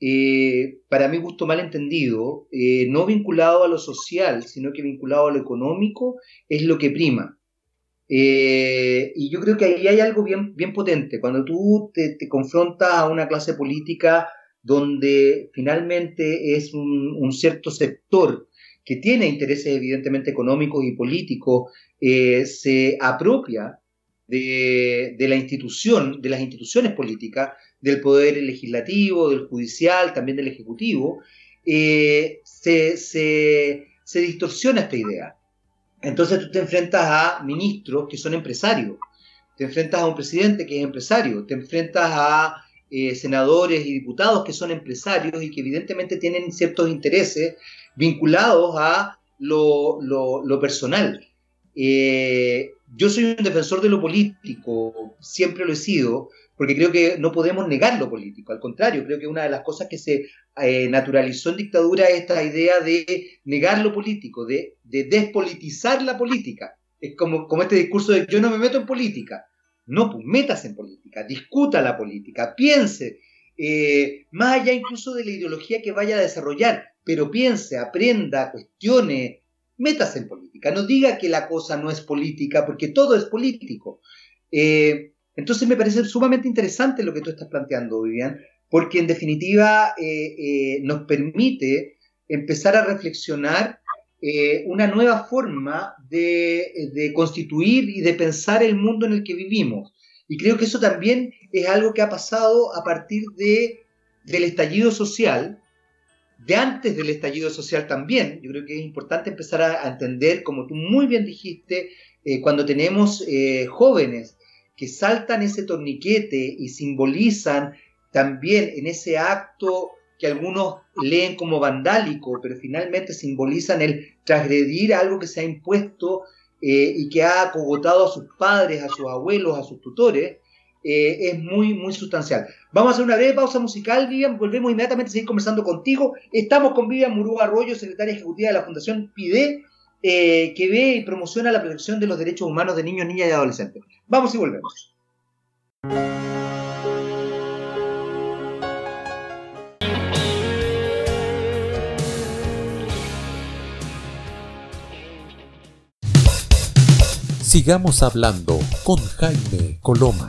Speaker 2: eh, para mi gusto mal entendido, no vinculado a lo social, sino que vinculado a lo económico, es lo que prima. y yo creo que ahí hay algo bien, bien potente. Cuando tú te, confrontas a una clase política donde finalmente es un cierto sector que tiene intereses evidentemente económicos y políticos, eh, se apropia de, la institución, de las instituciones políticas, del poder legislativo, del judicial, también del ejecutivo, eh, se, distorsiona esta idea. Entonces tú te enfrentas a ministros que son empresarios, te enfrentas a un presidente que es empresario, te enfrentas a eh, senadores y diputados que son empresarios y que evidentemente tienen ciertos intereses vinculados a lo, personal. Eh, yo soy un defensor de lo político, siempre lo he sido, porque creo que no podemos negar lo político, al contrario, creo que una de las cosas que se eh, naturalizó en dictadura es esta idea de negar lo político, de, despolitizar la política. Es como, este discurso de yo no me meto en política. No, pues metas en política, discuta la política, piense, eh, más allá incluso de la ideología que vaya a desarrollar, pero piense, aprenda, cuestione, métase en política. No diga que la cosa no es política, porque todo es político. Eh, entonces me parece sumamente interesante lo que tú estás planteando, Vivian, porque en definitiva eh, eh, nos permite empezar a reflexionar una nueva forma de, constituir y de pensar el mundo en el que vivimos. Y creo que eso también es algo que ha pasado a partir de, del estallido social, de antes del estallido social también. Yo creo que es importante empezar a, entender, como tú muy bien dijiste, eh, cuando tenemos eh, jóvenes que saltan ese torniquete y simbolizan también en ese acto que algunos leen como vandálico, pero finalmente simbolizan el transgredir algo que se ha impuesto eh, y que ha acogotado a sus padres, a sus abuelos, a sus tutores, eh, es muy, muy sustancial. Vamos a hacer una breve pausa musical, Vivian, volvemos inmediatamente a seguir conversando contigo. Estamos con Vivian Murúa Arroyo, secretaria ejecutiva de la Fundación PIDE, eh, que ve y promociona la protección de los derechos humanos de niños, niñas y adolescentes. Vamos y volvemos.
Speaker 1: Sigamos hablando con Jaime Coloma.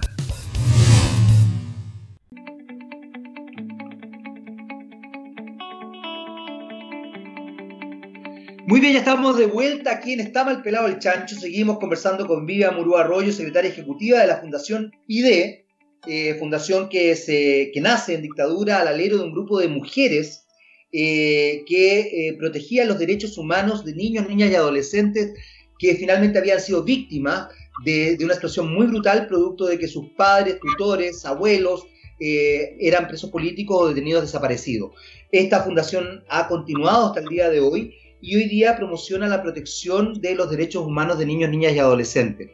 Speaker 2: Muy bien, ya estamos de vuelta aquí en Está Mal Pelado el Chancho. Seguimos conversando con Vivian Murúa Arroyo, secretaria ejecutiva de la Fundación IDE, eh, fundación que, se, que nace en dictadura al alero de un grupo de mujeres eh, que eh, protegía los derechos humanos de niños, niñas y adolescentes que finalmente habían sido víctimas de, de una situación muy brutal, producto de que sus padres, tutores, abuelos, eran presos políticos o detenidos desaparecidos. Esta fundación ha continuado hasta el día de hoy y hoy día promociona la protección de los derechos humanos de niños, niñas y adolescentes.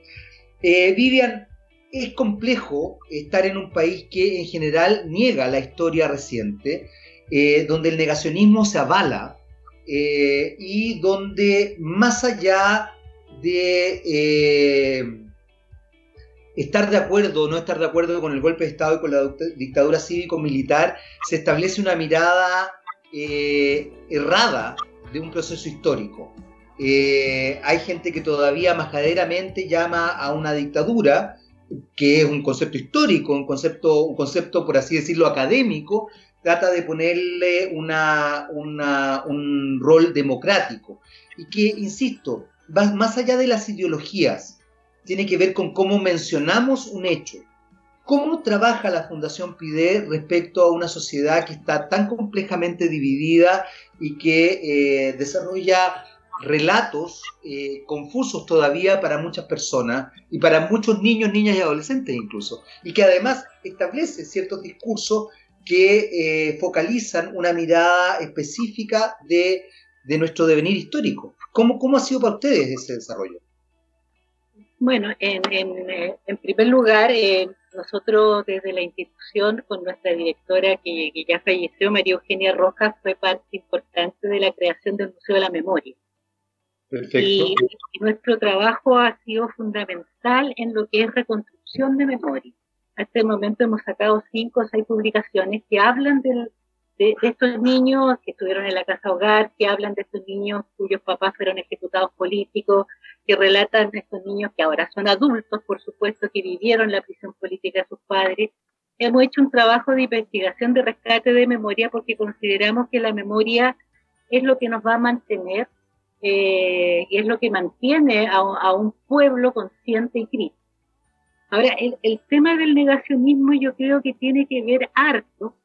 Speaker 2: Eh, Vivian, es complejo estar en un país que en general niega la historia reciente, eh, donde el negacionismo se avala eh, y donde más allá de estar de acuerdo o no estar de acuerdo con el golpe de Estado y con la dictadura cívico-militar, se establece una mirada errada de un proceso histórico. Eh, hay gente que todavía majaderamente llama a una dictadura, que es un concepto histórico, un concepto, un concepto por así decirlo, académico, trata de ponerle una, un rol democrático. Y que, insisto, va más allá de las ideologías, tiene que ver con cómo mencionamos un hecho. ¿Cómo trabaja la Fundación PIDE respecto a una sociedad que está tan complejamente dividida y que eh, desarrolla relatos eh, confusos todavía para muchas personas y para muchos niños, niñas y adolescentes incluso, y que además establece ciertos discursos que eh, focalizan una mirada específica de, nuestro devenir histórico. ¿Cómo, ¿Cómo ha sido para ustedes ese desarrollo?
Speaker 3: Bueno, en, en, primer lugar, nosotros desde la institución, con nuestra directora que, que, ya falleció, María Eugenia Rojas, fue parte importante de la creación del Museo de la Memoria. Y, nuestro trabajo ha sido fundamental en lo que es reconstrucción de memoria. Hasta el momento hemos sacado cinco o seis publicaciones que hablan de, estos niños que estuvieron en la casa hogar, que hablan de estos niños cuyos papás fueron ejecutados políticos, que relatan de estos niños que ahora son adultos, por supuesto, que vivieron la prisión política de sus padres. Hemos hecho un trabajo de investigación de rescate de memoria porque consideramos que la memoria es lo que nos va a mantener eh, y es lo que mantiene a, un pueblo consciente y crítico. Ahora, el, tema del negacionismo yo creo que tiene que ver harto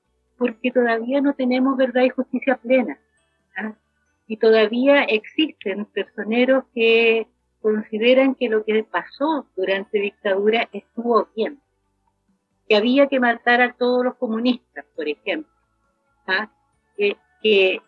Speaker 3: porque todavía no tenemos verdad y justicia plena. ¿ah? Y todavía existen personeros que consideran que lo que pasó durante dictadura estuvo bien. Que había que matar a todos los comunistas, por ejemplo. ¿ah? Que,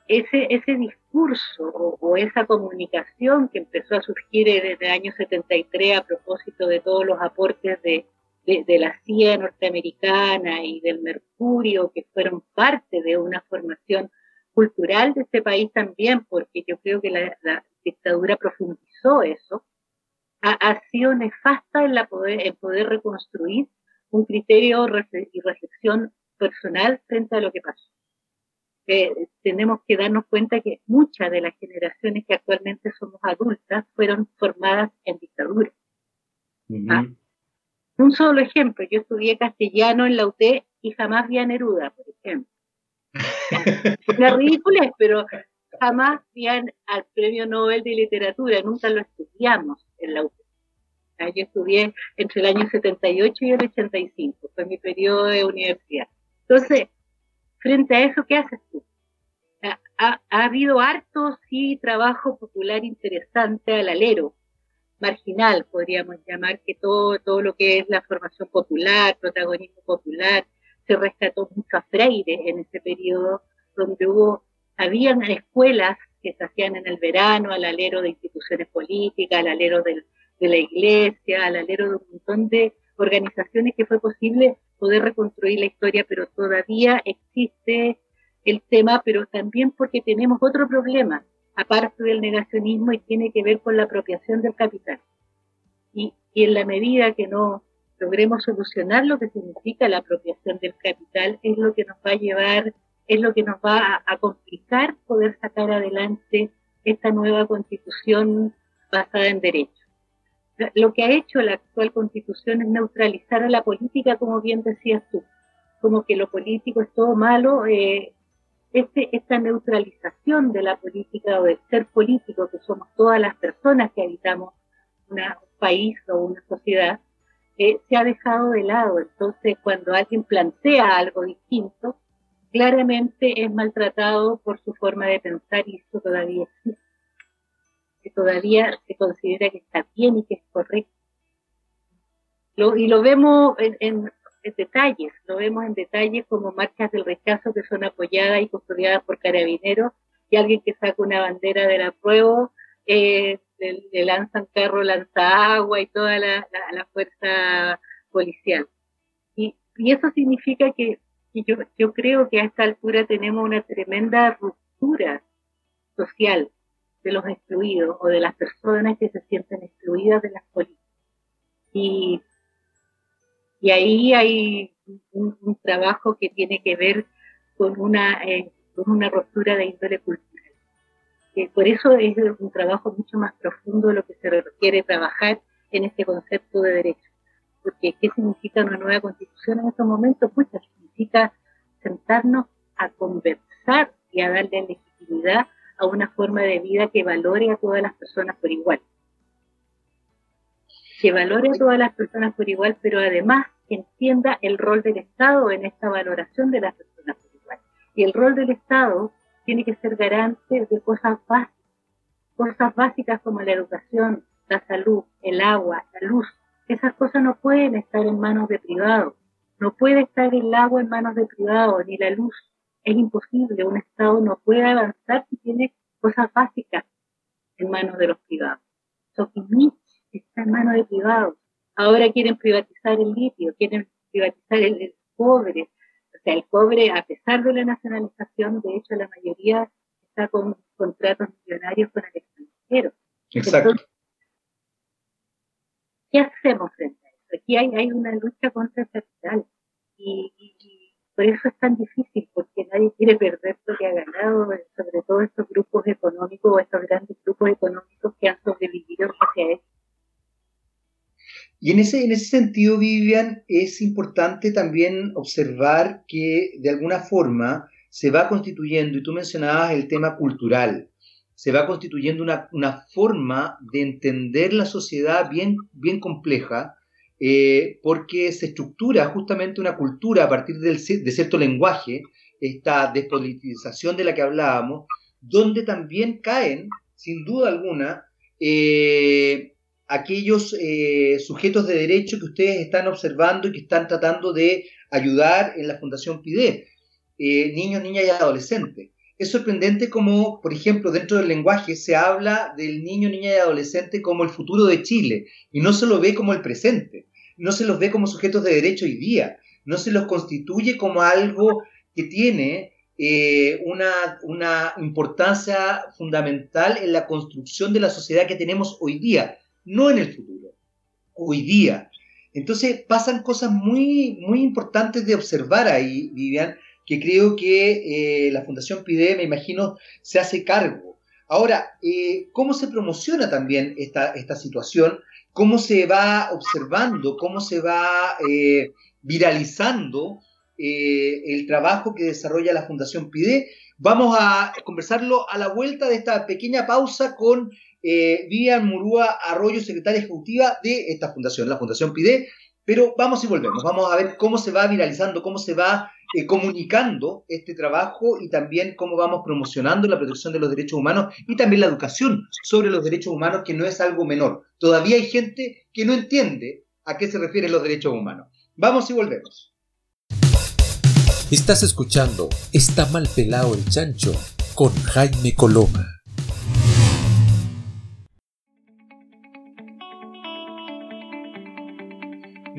Speaker 3: ese, ese discurso o, esa comunicación que empezó a surgir desde el año 73 a propósito de todos los aportes de, de, la CIA norteamericana y del Mercurio, que fueron parte de una formación cultural de este país también, porque yo creo que la, dictadura profundizó eso, ha, ha, sido nefasta en, la poder, en poder reconstruir un criterio y reflexión personal frente a lo que pasó tenemos que darnos cuenta que muchas de las generaciones que actualmente somos adultas fueron formadas en dictadura. Un solo ejemplo, yo estudié castellano en la UT y jamás vi a Neruda, por ejemplo. Una ridícula, pero jamás vi al Premio Nobel de Literatura, nunca lo estudiamos en la UT. ¿Ah? Yo estudié entre el año 78 y el 85, fue mi periodo de universidad. Entonces, frente a eso, ¿qué haces tú? Ha, habido harto, sí, trabajo popular interesante al alero, marginal, podríamos llamar, que todo, todo lo que es la formación popular, protagonismo popular, se rescató mucho a Freire en ese periodo, donde hubo, habían escuelas que se hacían en el verano, al alero de instituciones políticas, al alero de la iglesia, al alero de un montón de organizaciones que fue posible poder reconstruir la historia, pero todavía existe el tema, pero también porque tenemos otro problema, aparte del negacionismo, y tiene que ver con la apropiación del capital. Y, en la medida que no logremos solucionar lo que significa la apropiación del capital, es lo que nos va a llevar, es lo que nos va a complicar poder sacar adelante esta nueva constitución basada en derechos lo que ha hecho la actual constitución es neutralizar a la política, como bien decías tú, como que lo político es todo malo. Eh, este, esta neutralización de la política o del ser político, que somos todas las personas que habitamos un país o una sociedad, eh, se ha dejado de lado. Entonces, cuando alguien plantea algo distinto, claramente es maltratado por su forma de pensar y eso todavía existe que todavía se considera que está bien y que es correcto. y lo vemos en, detalles, lo vemos en detalles como marchas del rechazo que son apoyadas y custodiadas por carabineros y alguien que saca una bandera del apruebo eh, le, lanzan carro, lanza agua y toda la, fuerza policial. Y, eso significa que, yo, yo creo que a esta altura tenemos una tremenda ruptura social de los excluidos o de las personas que se sienten excluidas de las políticas. Y, y ahí hay un, trabajo que tiene que ver con una, eh, con una ruptura de índole cultural. por eso es un trabajo mucho más profundo de lo que se requiere trabajar en este concepto de derecho. Porque ¿qué significa una nueva constitución en estos momentos? Pues significa sentarnos a conversar y a darle legitimidad a una forma de vida que valore a todas las personas por igual. Que valore a todas las personas por igual, pero además que entienda el rol del Estado en esta valoración de las personas por igual. Y el rol del Estado tiene que ser garante de cosas básicas, cosas básicas como la educación, la salud, el agua, la luz, esas cosas no pueden estar en manos de privados. No puede estar el agua en manos de privados, ni la luz. Es imposible. Un Estado no puede avanzar si tiene cosas básicas en manos de los privados. Sokimich está en manos de privados. Ahora quieren privatizar el litio, quieren privatizar el, cobre. O sea, el cobre, a pesar de la nacionalización, de hecho, la mayoría está con contratos millonarios con el extranjero.
Speaker 2: Exacto.
Speaker 3: ¿Qué hacemos frente a eso? Aquí hay, hay una lucha contra el capital y, por eso es tan difícil, porque nadie quiere perder lo que ha ganado, sobre todo estos grupos económicos o estos grandes grupos económicos que han sobrevivido hacia eso.
Speaker 2: Y en ese, en ese sentido, Vivian, es importante también observar que de alguna forma se va constituyendo, y tú mencionabas el tema cultural, se va constituyendo una, una forma de entender la sociedad bien, bien compleja, eh, porque se estructura justamente una cultura a partir del, de cierto lenguaje, esta despolitización de la que hablábamos, donde también caen, sin duda alguna, eh, aquellos eh, sujetos de derecho que ustedes están observando y que están tratando de ayudar en la Fundación PIDE, niños, niñas y adolescentes. Es sorprendente como, por ejemplo, dentro del lenguaje se habla del niño, niña y adolescente como el futuro de Chile y no se lo ve como el presente no se los ve como sujetos de derecho hoy día, no se los constituye como algo que tiene eh, una, una importancia fundamental en la construcción de la sociedad que tenemos hoy día, no en el futuro, hoy día. Entonces pasan cosas muy, muy importantes de observar ahí, Vivian, que creo que eh, la Fundación PIDE, me imagino, se hace cargo. Ahora, eh, ¿cómo se promociona también esta, esta situación? cómo se va observando, cómo se va eh, viralizando el trabajo que desarrolla la Fundación PIDE. Vamos a conversarlo a la vuelta de esta pequeña pausa con eh, Vivian Murúa Arroyo, secretaria ejecutiva de esta fundación, la Fundación PIDE. Pero vamos y volvemos, vamos a ver cómo se va viralizando, cómo se va eh, comunicando este trabajo y también cómo vamos promocionando la protección de los derechos humanos y también la educación sobre los derechos humanos, que no es algo menor. Todavía hay gente que no entiende a qué se refieren los derechos humanos. Vamos y volvemos.
Speaker 1: Estás escuchando Está mal pelado el chancho con Jaime Coloma.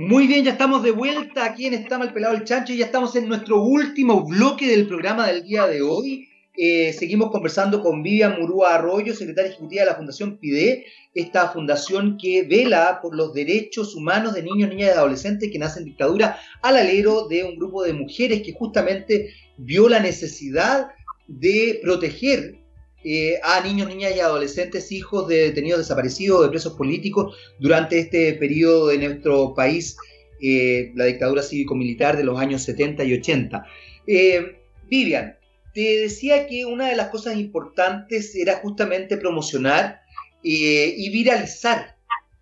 Speaker 2: Muy bien, ya estamos de vuelta aquí en Está Mal Pelado el Chancho y ya estamos en nuestro último bloque del programa del día de hoy. Eh, seguimos conversando con Vivian Murúa Arroyo, secretaria ejecutiva de la Fundación PIDE, esta fundación que vela por los derechos humanos de niños, niñas y adolescentes que nacen en dictadura al alero de un grupo de mujeres que justamente vio la necesidad de proteger eh, a niños, niñas y adolescentes, hijos de detenidos desaparecidos, de presos políticos, durante este periodo de nuestro país, eh, la dictadura cívico-militar de los años 70 y 80. Eh, Vivian, te decía que una de las cosas importantes era justamente promocionar y viralizar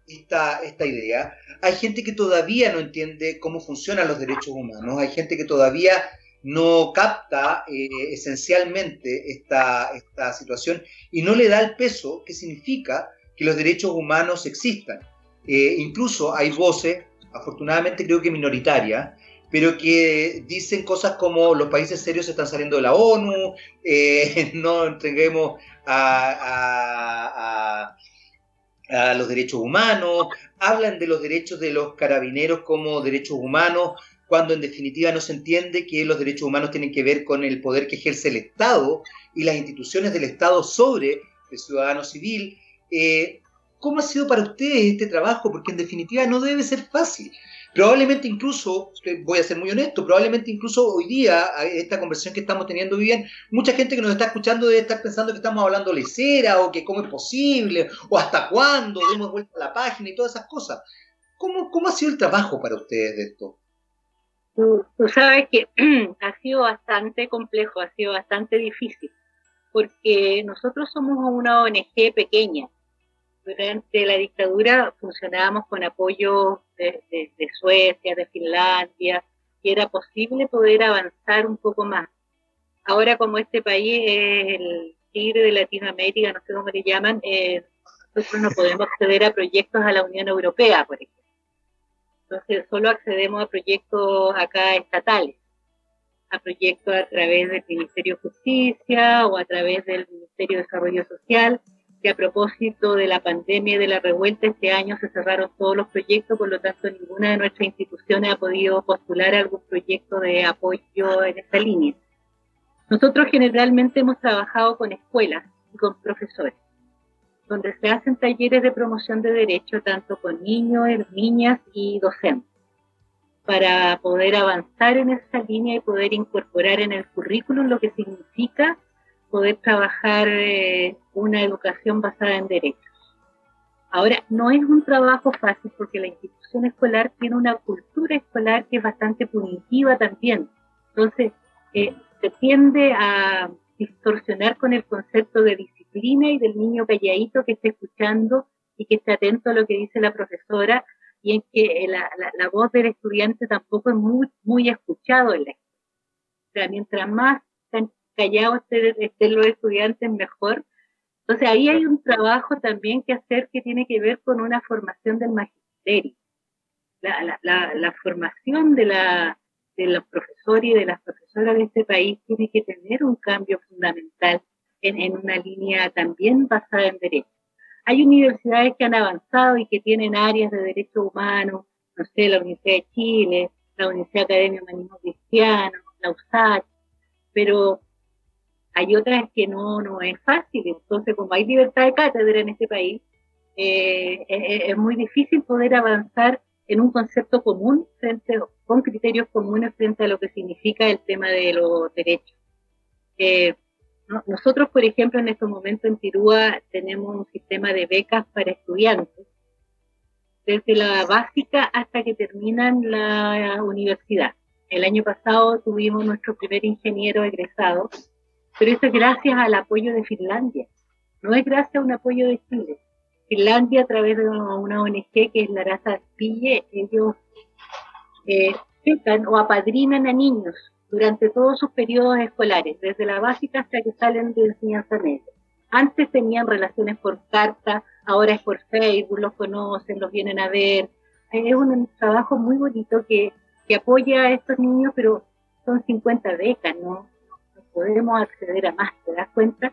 Speaker 2: esta idea. Hay gente que todavía no entiende cómo funcionan los derechos humanos, hay gente que todavía no capta eh, esencialmente esta, esta situación y no le da el peso que significa que los derechos humanos existan. Eh, incluso hay voces, afortunadamente creo que minoritarias, pero que dicen cosas como los países serios están saliendo de la ONU, eh, no entreguemos a, a, los derechos humanos, hablan de los derechos de los carabineros como derechos humanos, cuando en definitiva no se entiende que los derechos humanos tienen que ver con el poder que ejerce el Estado y las instituciones del Estado sobre el ciudadano civil. Eh, ¿Cómo ha sido para ustedes este trabajo? Porque en definitiva no debe ser fácil. Probablemente incluso, voy a ser muy honesto, probablemente incluso hoy día, esta conversación que estamos teniendo bien, mucha gente que nos está escuchando debe estar pensando que estamos hablando lecera o que cómo es posible o hasta cuándo demos vuelta a la página y todas esas cosas. ¿Cómo, cómo ha sido el trabajo para ustedes de esto?
Speaker 3: Tú, sabes que ha sido bastante complejo, ha sido bastante difícil, porque nosotros somos una ONG pequeña. Durante la dictadura funcionábamos con apoyo de, Suecia, de Finlandia, y era posible poder avanzar un poco más. Ahora como este país es tigre de Latinoamérica, no sé cómo le llaman, eh, nosotros no podemos acceder a proyectos a la Unión Europea, por ejemplo. Entonces, solo accedemos a proyectos acá estatales, a proyectos a través del Ministerio de Justicia o a través del Ministerio de Desarrollo Social, que a propósito de la pandemia y de la revuelta este año se cerraron todos los proyectos, por lo tanto ninguna de nuestras instituciones ha podido postular algún proyecto de apoyo en esta línea. Nosotros generalmente hemos trabajado con escuelas y con profesores donde se hacen talleres de promoción de derechos tanto con niños, niñas y docentes, para poder avanzar en esa línea y poder incorporar en el currículum lo que significa poder trabajar eh, una educación basada en derechos. Ahora, no es un trabajo fácil porque la institución escolar tiene una cultura escolar que es bastante punitiva también. Entonces, eh, se tiende a distorsionar con el concepto de disciplina y del niño calladito que esté escuchando y que esté atento a lo que dice la profesora y en que la, voz del estudiante tampoco es muy, muy escuchado en la. O sea, mientras más callados estén, los estudiantes, mejor. Entonces ahí hay un trabajo también que hacer que tiene que ver con una formación del magisterio. La, la formación de, la, de los profesores y de las profesoras de este país tiene que tener un cambio fundamental en, una línea también basada en derechos. Hay universidades que han avanzado y que tienen áreas de derechos humanos, no sé, la Universidad de Chile, la Universidad Academia Humanismo Cristiano, la USACH, pero hay otras que no, no es fácil. Entonces, como hay libertad de cátedra en este país, eh, es, muy difícil poder avanzar en un concepto común con criterios comunes frente a lo que significa el tema de los derechos. Eh, nosotros, por ejemplo, en estos momentos en Tirúa tenemos un sistema de becas para estudiantes, desde la básica hasta que terminan la universidad. El año pasado tuvimos nuestro primer ingeniero egresado, pero eso es gracias al apoyo de Finlandia, no es gracias a un apoyo de Chile. Finlandia, a través de una ONG que es la Raza Spille, ellos eh, o apadrinan a niños durante todos sus periodos escolares, desde la básica hasta que salen de enseñanza media. Antes tenían relaciones por carta, ahora es por Facebook, los conocen, los vienen a ver. Es un trabajo muy bonito que, que apoya a estos niños, pero son 50 becas, ¿no? no podemos acceder a más, ¿te das cuenta?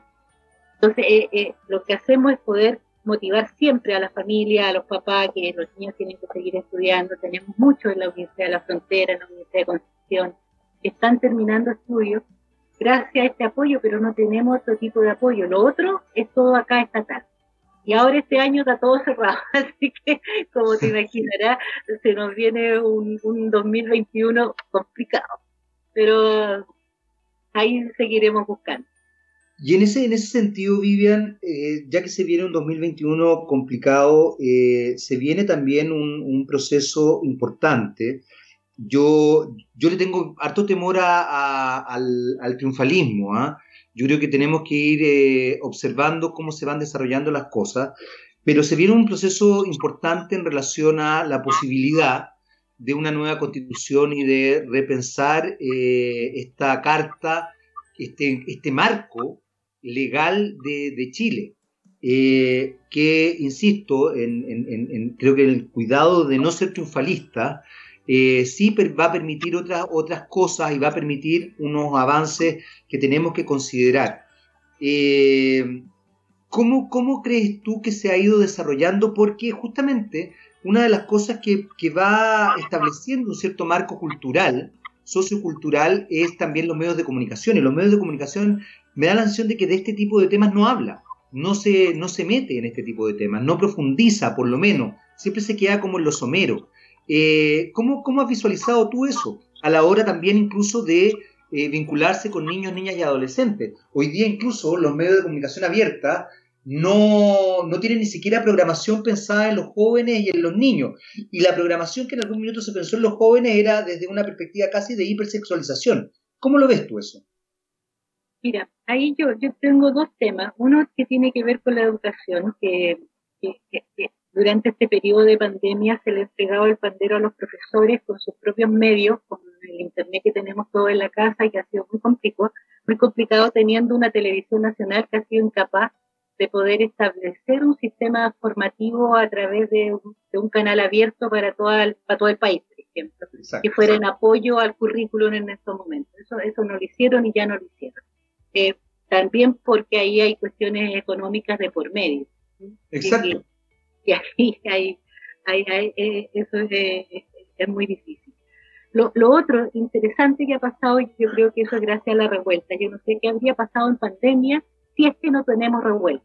Speaker 3: Entonces, eh, eh, lo que hacemos es poder motivar siempre a la familia, a los papás, que los niños tienen que seguir estudiando. Tenemos mucho en la Universidad de la Frontera, en la Universidad de Concepción, están terminando estudios gracias a este apoyo, pero no tenemos otro tipo de apoyo. Lo otro es todo acá estatal. Y ahora este año está todo cerrado, así que como te imaginarás, se nos viene un, 2021 complicado. Pero ahí seguiremos buscando.
Speaker 2: Y en ese, en ese sentido, Vivian, eh, ya que se viene un 2021 complicado, eh, se viene también un, un proceso importante yo, yo le tengo harto temor al, triunfalismo. ¿ah? Yo creo que tenemos que ir eh, observando cómo se van desarrollando las cosas, pero se viene un proceso importante en relación a la posibilidad de una nueva constitución y de repensar eh, esta carta, este, este marco legal de, Chile. Eh, que, insisto, en, creo que el cuidado de no ser triunfalista eh, sí va a permitir otras, otras cosas y va a permitir unos avances que tenemos que considerar. Eh, ¿cómo, crees tú que se ha ido desarrollando? Porque justamente una de las cosas que, va estableciendo un cierto marco cultural, sociocultural, es también los medios de comunicación. Y los medios de comunicación me da la sensación de que de este tipo de temas no habla, no se, no se mete en este tipo de temas, no profundiza por lo menos, siempre se queda como en lo somero. Eh, ¿cómo, ¿Cómo has visualizado tú eso? A la hora también incluso de eh, vincularse con niños, niñas y adolescentes. Hoy día incluso los medios de comunicación abierta no, no tienen ni siquiera programación pensada en los jóvenes y en los niños. Y la programación que en algún minuto se pensó en los jóvenes era desde una perspectiva casi de hipersexualización. ¿Cómo lo ves tú eso?
Speaker 3: Mira, ahí yo, yo tengo dos temas. Uno que tiene que ver con la educación, que, que, que durante este periodo de pandemia se le entregaba el pandero a los profesores con sus propios medios, con el internet que tenemos todo en la casa y que ha sido muy complicado, muy complicado teniendo una televisión nacional que ha sido incapaz de poder establecer un sistema formativo a través de un, canal abierto para, toda para todo el país, por ejemplo, que fuera en apoyo al currículum en estos momentos. Eso, eso no lo hicieron y ya no lo hicieron. Eh, también porque ahí hay cuestiones económicas de por medio.
Speaker 2: Exacto.
Speaker 3: Y, ahí hay, hay, eh, eso es, es, muy difícil. Lo, lo, otro interesante que ha pasado, yo creo que eso es gracias a la revuelta. Yo no sé qué habría pasado en pandemia si es que no tenemos revuelta.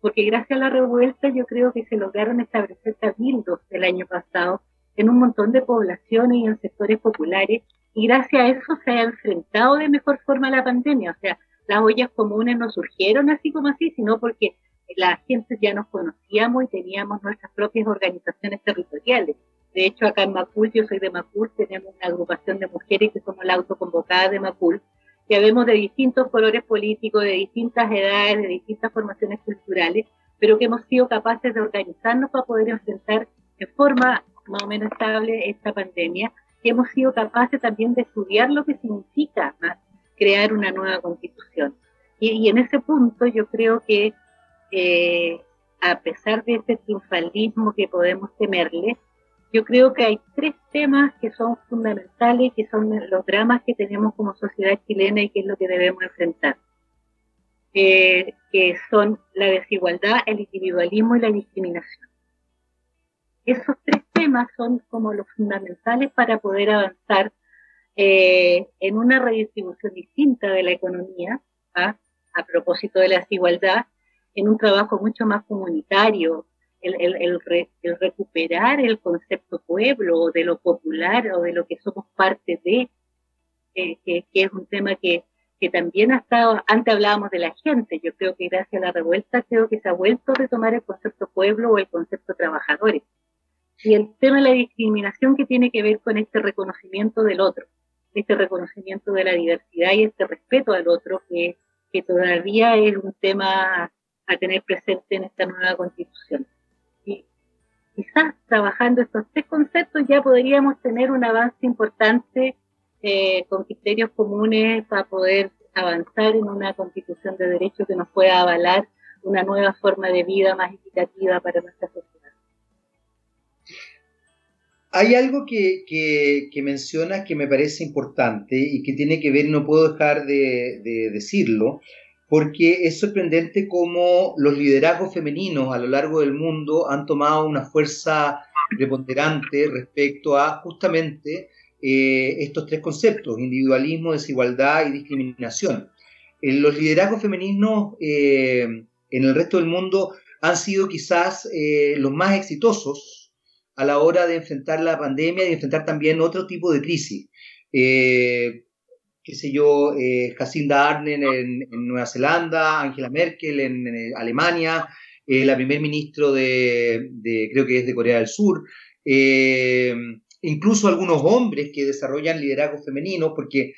Speaker 3: Porque gracias a la revuelta yo creo que se lograron establecer cabildos el año pasado en un montón de poblaciones y en sectores populares y gracias a eso se ha enfrentado de mejor forma la pandemia. O sea, las ollas comunes no surgieron así como así, sino porque la gente ya nos conocíamos y teníamos nuestras propias organizaciones territoriales. De hecho, acá en Macul, yo soy de Macul, tenemos una agrupación de mujeres que somos la autoconvocada de Macul, que vemos de distintos colores políticos, de distintas edades, de distintas formaciones culturales, pero que hemos sido capaces de organizarnos para poder enfrentar de forma más o menos estable esta pandemia, hemos sido capaces también de estudiar lo que significa crear una nueva constitución. Y, en ese punto yo creo que eh, a pesar de este triunfalismo que podemos temerle, yo creo que hay tres temas que son fundamentales, que son los dramas que tenemos como sociedad chilena y que es lo que debemos enfrentar, que son la desigualdad, el individualismo y la discriminación. Esos tres temas son como los fundamentales para poder avanzar eh, en una redistribución distinta de la economía, ¿ah? a propósito de la desigualdad, en un trabajo mucho más comunitario, el, recuperar el concepto pueblo o de lo popular o de lo que somos parte de, eh, que, es un tema que, que también ha estado, antes hablábamos de la gente, yo creo que gracias a la revuelta creo que se ha vuelto a retomar el concepto pueblo o el concepto trabajadores. Y el tema de la discriminación que tiene que ver con este reconocimiento del otro, este reconocimiento de la diversidad y este respeto al otro que, todavía es un tema a tener presente en esta nueva constitución quizás trabajando estos tres conceptos ya podríamos tener un avance importante eh, con criterios comunes para poder avanzar en una constitución de derechos que nos pueda avalar una nueva forma de vida más equitativa para nuestra sociedad.
Speaker 2: Hay algo que, que, mencionas que me parece importante y que tiene que ver, no puedo dejar de, de decirlo, porque es sorprendente cómo los liderazgos femeninos a lo largo del mundo han tomado una fuerza preponderante respecto a justamente eh, estos tres conceptos, individualismo, desigualdad y discriminación. Eh, los liderazgos femeninos eh, en el resto del mundo han sido quizás los más exitosos a la hora de enfrentar la pandemia y enfrentar también otro tipo de crisis. Qué sé yo, eh, Jacinda en, Nueva Zelanda, Angela Merkel en, Alemania, eh, la primer ministro de, creo que es de Corea del Sur, eh, incluso algunos hombres que desarrollan liderazgo femenino, porque,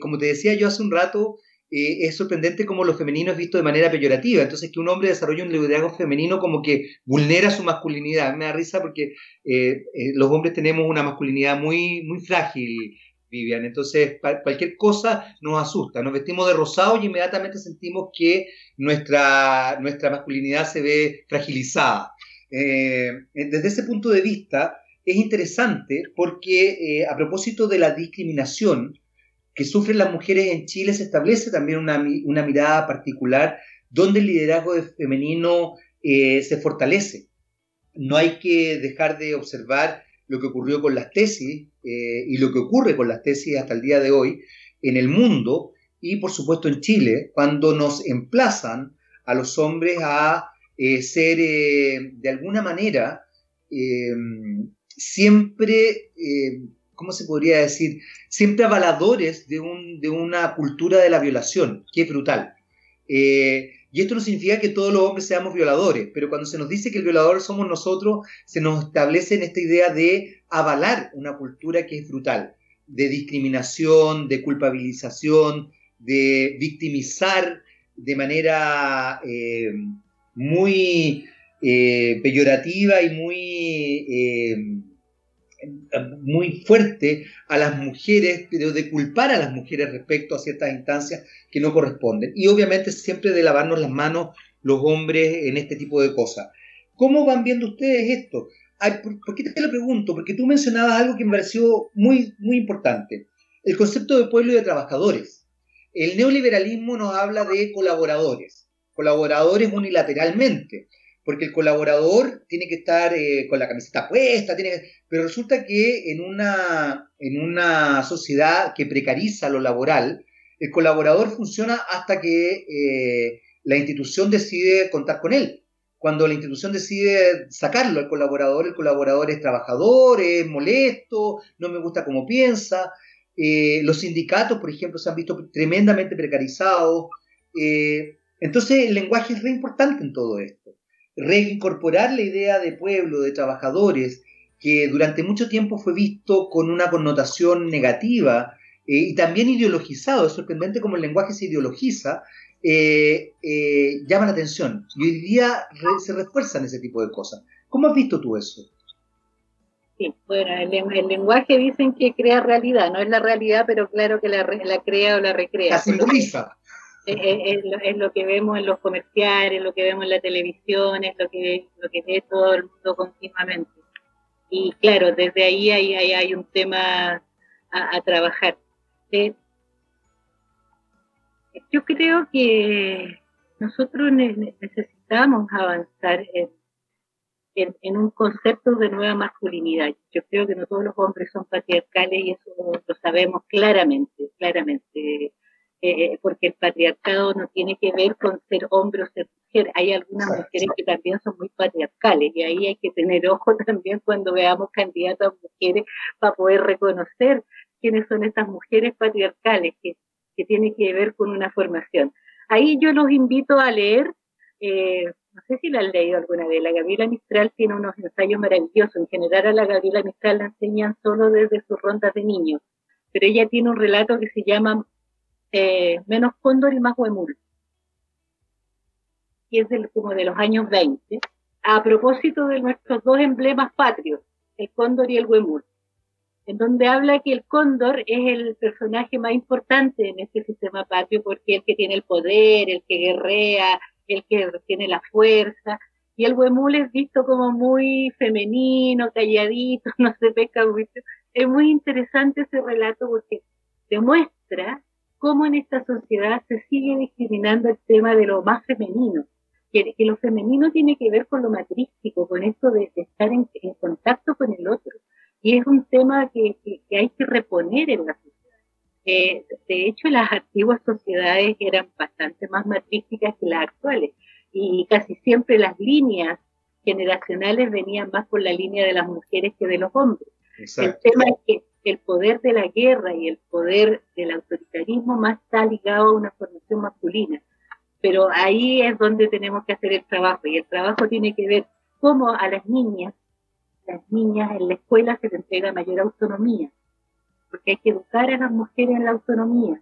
Speaker 2: como te decía yo hace un rato, es sorprendente cómo lo femenino es visto de manera peyorativa. Entonces, que un hombre desarrolle un liderazgo femenino como que vulnera su masculinidad. Me da risa porque los hombres tenemos una masculinidad muy, muy frágil, Vivian. Entonces, cualquier cosa nos asusta. Nos vestimos de rosado y inmediatamente sentimos que nuestra, nuestra masculinidad se ve fragilizada. Eh, desde ese punto de vista, es interesante porque eh, a propósito de la discriminación que sufren las mujeres en Chile, se establece también una, mirada particular donde el liderazgo femenino eh, se fortalece. No hay que dejar de observar lo que ocurrió con las tesis eh, y lo que ocurre con las tesis hasta el día de hoy en el mundo y por supuesto en Chile, cuando nos emplazan a los hombres a eh, ser de alguna manera siempre, ¿cómo se podría decir? Siempre avaladores de, un, de, una cultura de la violación, que es brutal. Y esto no significa que todos los hombres seamos violadores, pero cuando se nos dice que el violador somos nosotros, se nos establece en esta idea de avalar una cultura que es brutal, de discriminación, de culpabilización, de victimizar de manera eh, muy eh, peyorativa y muy, eh, muy fuerte a las mujeres, pero de culpar a las mujeres respecto a ciertas instancias que no corresponden. Y obviamente siempre de lavarnos las manos los hombres en este tipo de cosas. ¿Cómo van viendo ustedes esto? ¿Por qué te lo pregunto? Porque tú mencionabas algo que me pareció muy, muy importante. El concepto de pueblo y de trabajadores. El neoliberalismo nos habla de colaboradores, colaboradores unilateralmente porque el colaborador tiene que estar eh, con la camiseta puesta, tiene pero resulta que en una, en una sociedad que precariza lo laboral, el colaborador funciona hasta que eh, la institución decide contar con él. Cuando la institución decide sacarlo al colaborador, el colaborador es trabajador, es molesto, no me gusta cómo piensa. Eh, los sindicatos, por ejemplo, se han visto tremendamente precarizados. entonces, el lenguaje es re importante en todo esto reincorporar la idea de pueblo, de trabajadores, que durante mucho tiempo fue visto con una connotación negativa eh, y también ideologizado, es sorprendente cómo el lenguaje se ideologiza, eh, eh, llama la atención. Y hoy día se refuerzan ese tipo de cosas. ¿Cómo has visto tú eso?
Speaker 3: Sí, bueno, el, lenguaje dicen que crea realidad, no es la realidad, pero claro que la, la crea o la recrea.
Speaker 2: La simboliza
Speaker 3: es, lo que vemos en los comerciales, lo que vemos en la televisión, es lo que, lo que ve todo el mundo continuamente. Y claro, desde ahí hay, hay, un tema a, trabajar. Yo creo que nosotros necesitamos avanzar en, en, un concepto de nueva masculinidad. Yo creo que no todos los hombres son patriarcales y eso lo sabemos claramente, claramente eh, porque el patriarcado no tiene que ver con ser hombre o ser mujer. Hay algunas mujeres que también son muy patriarcales y ahí hay que tener ojo también cuando veamos candidatas mujeres para poder reconocer quiénes son estas mujeres patriarcales que, que tienen que ver con una formación. Ahí yo los invito a leer, eh, no sé si la han leído alguna vez, la Gabriela Mistral tiene unos ensayos maravillosos. En general a la Gabriela Mistral la enseñan solo desde sus rondas de niños, pero ella tiene un relato que se llama eh, menos cóndor y más huemul. Y es como de los años 20, a propósito de nuestros dos emblemas patrios, el cóndor y el huemul, en donde habla que el cóndor es el personaje más importante en este sistema patrio porque es el que tiene el poder, el que guerrea, el que tiene la fuerza, y el huemul es visto como muy femenino, calladito, no se pesca mucho. Es muy interesante ese relato porque demuestra cómo en esta sociedad se sigue discriminando el tema de lo más femenino, que, lo femenino tiene que ver con lo matrístico, con esto de, estar en, contacto con el otro. Y es un tema que, hay que reponer en la sociedad. Eh, de hecho, las antiguas sociedades eran bastante más matrísticas que las actuales y casi siempre las líneas generacionales venían más por la línea de las mujeres que de los hombres. El tema es que el poder de la guerra y el poder del autoritarismo más está ligado a una formación masculina. Pero ahí es donde tenemos que hacer el trabajo y el trabajo tiene que ver cómo a las niñas, las niñas en la escuela se les entrega mayor autonomía, porque hay que educar a las mujeres en la autonomía.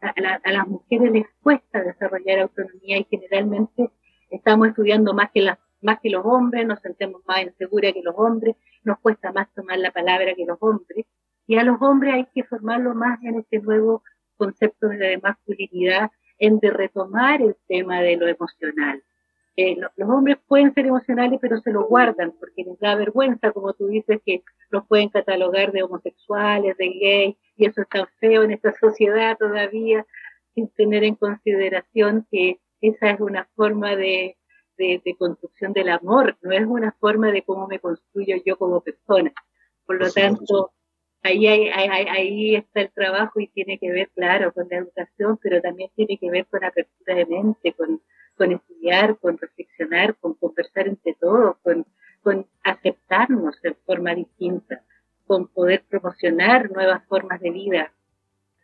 Speaker 3: A, las mujeres les cuesta desarrollar autonomía y generalmente estamos estudiando más que las más que los hombres, nos sentimos más inseguras que los hombres, nos cuesta más tomar la palabra que los hombres, y a los hombres hay que formarlo más en este nuevo concepto de masculinidad, en de retomar el tema de lo emocional. Eh, los hombres pueden ser emocionales, pero se lo guardan porque les da vergüenza, como tú dices, que los pueden catalogar de homosexuales, de gays, y eso está feo en esta sociedad todavía, sin tener en consideración que esa es una forma de, de, de construcción del amor, no es una forma de cómo me construyo yo como persona. Por lo tanto, ahí, ahí está el trabajo y tiene que ver, claro, con la educación, pero también tiene que ver con apertura de mente, con, estudiar, con reflexionar, con conversar entre todos, con, con aceptarnos de forma distinta, con poder promocionar nuevas formas de vida.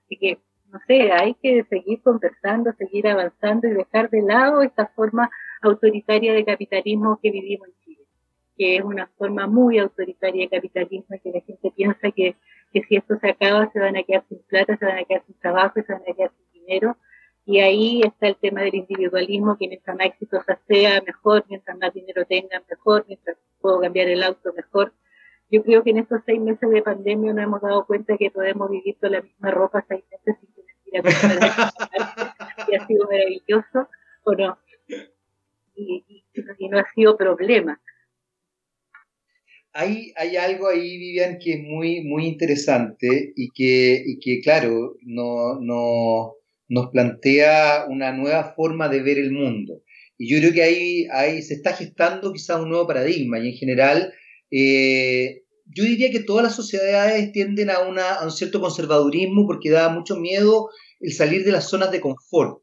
Speaker 3: Así que, no sé, hay que seguir conversando, seguir avanzando y dejar de lado esta forma autoritaria de capitalismo que vivimos en Chile que es una forma muy autoritaria de capitalismo y que la gente piensa que, que si esto se acaba se van a quedar sin plata, se van a quedar sin trabajo, se van a quedar sin dinero. Y ahí está el tema del individualismo, que mientras más exitosa sea, mejor, mientras más dinero tenga, mejor, mientras puedo cambiar el auto, mejor. yo creo que en estos seis meses de pandemia nos hemos dado cuenta que podemos vivir con la misma ropa seis meses sin tener que ir a y ha sido maravilloso, o no. Y, y, no ha sido problema.
Speaker 2: Hay, algo ahí, Vivian, que es muy, muy interesante y que, y que claro, no, no, nos plantea una nueva forma de ver el mundo. Y yo creo que ahí, ahí se está gestando quizás un nuevo paradigma y en general eh, yo diría que todas las sociedades tienden a, una, a un cierto conservadurismo porque da mucho miedo el salir de las zonas de confort.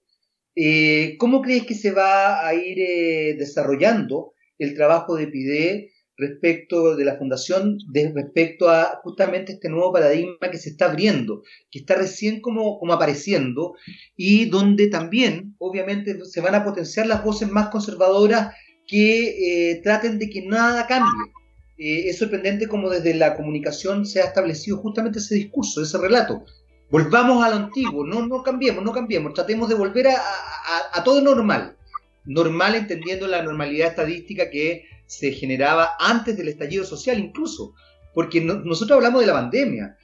Speaker 2: Eh, ¿Cómo crees que se va a ir eh, desarrollando el trabajo de PIDE respecto de la fundación, de, respecto a justamente este nuevo paradigma que se está abriendo, que está recién como, como apareciendo y donde también, obviamente, se van a potenciar las voces más conservadoras que eh, traten de que nada cambie. Eh, es sorprendente como desde la comunicación se ha establecido justamente ese discurso, ese relato. Volvamos a lo antiguo, no, no cambiemos, no cambiemos, tratemos de volver a, a todo normal. Normal entendiendo la normalidad estadística que se generaba antes del estallido social incluso, porque nosotros hablamos de la pandemia,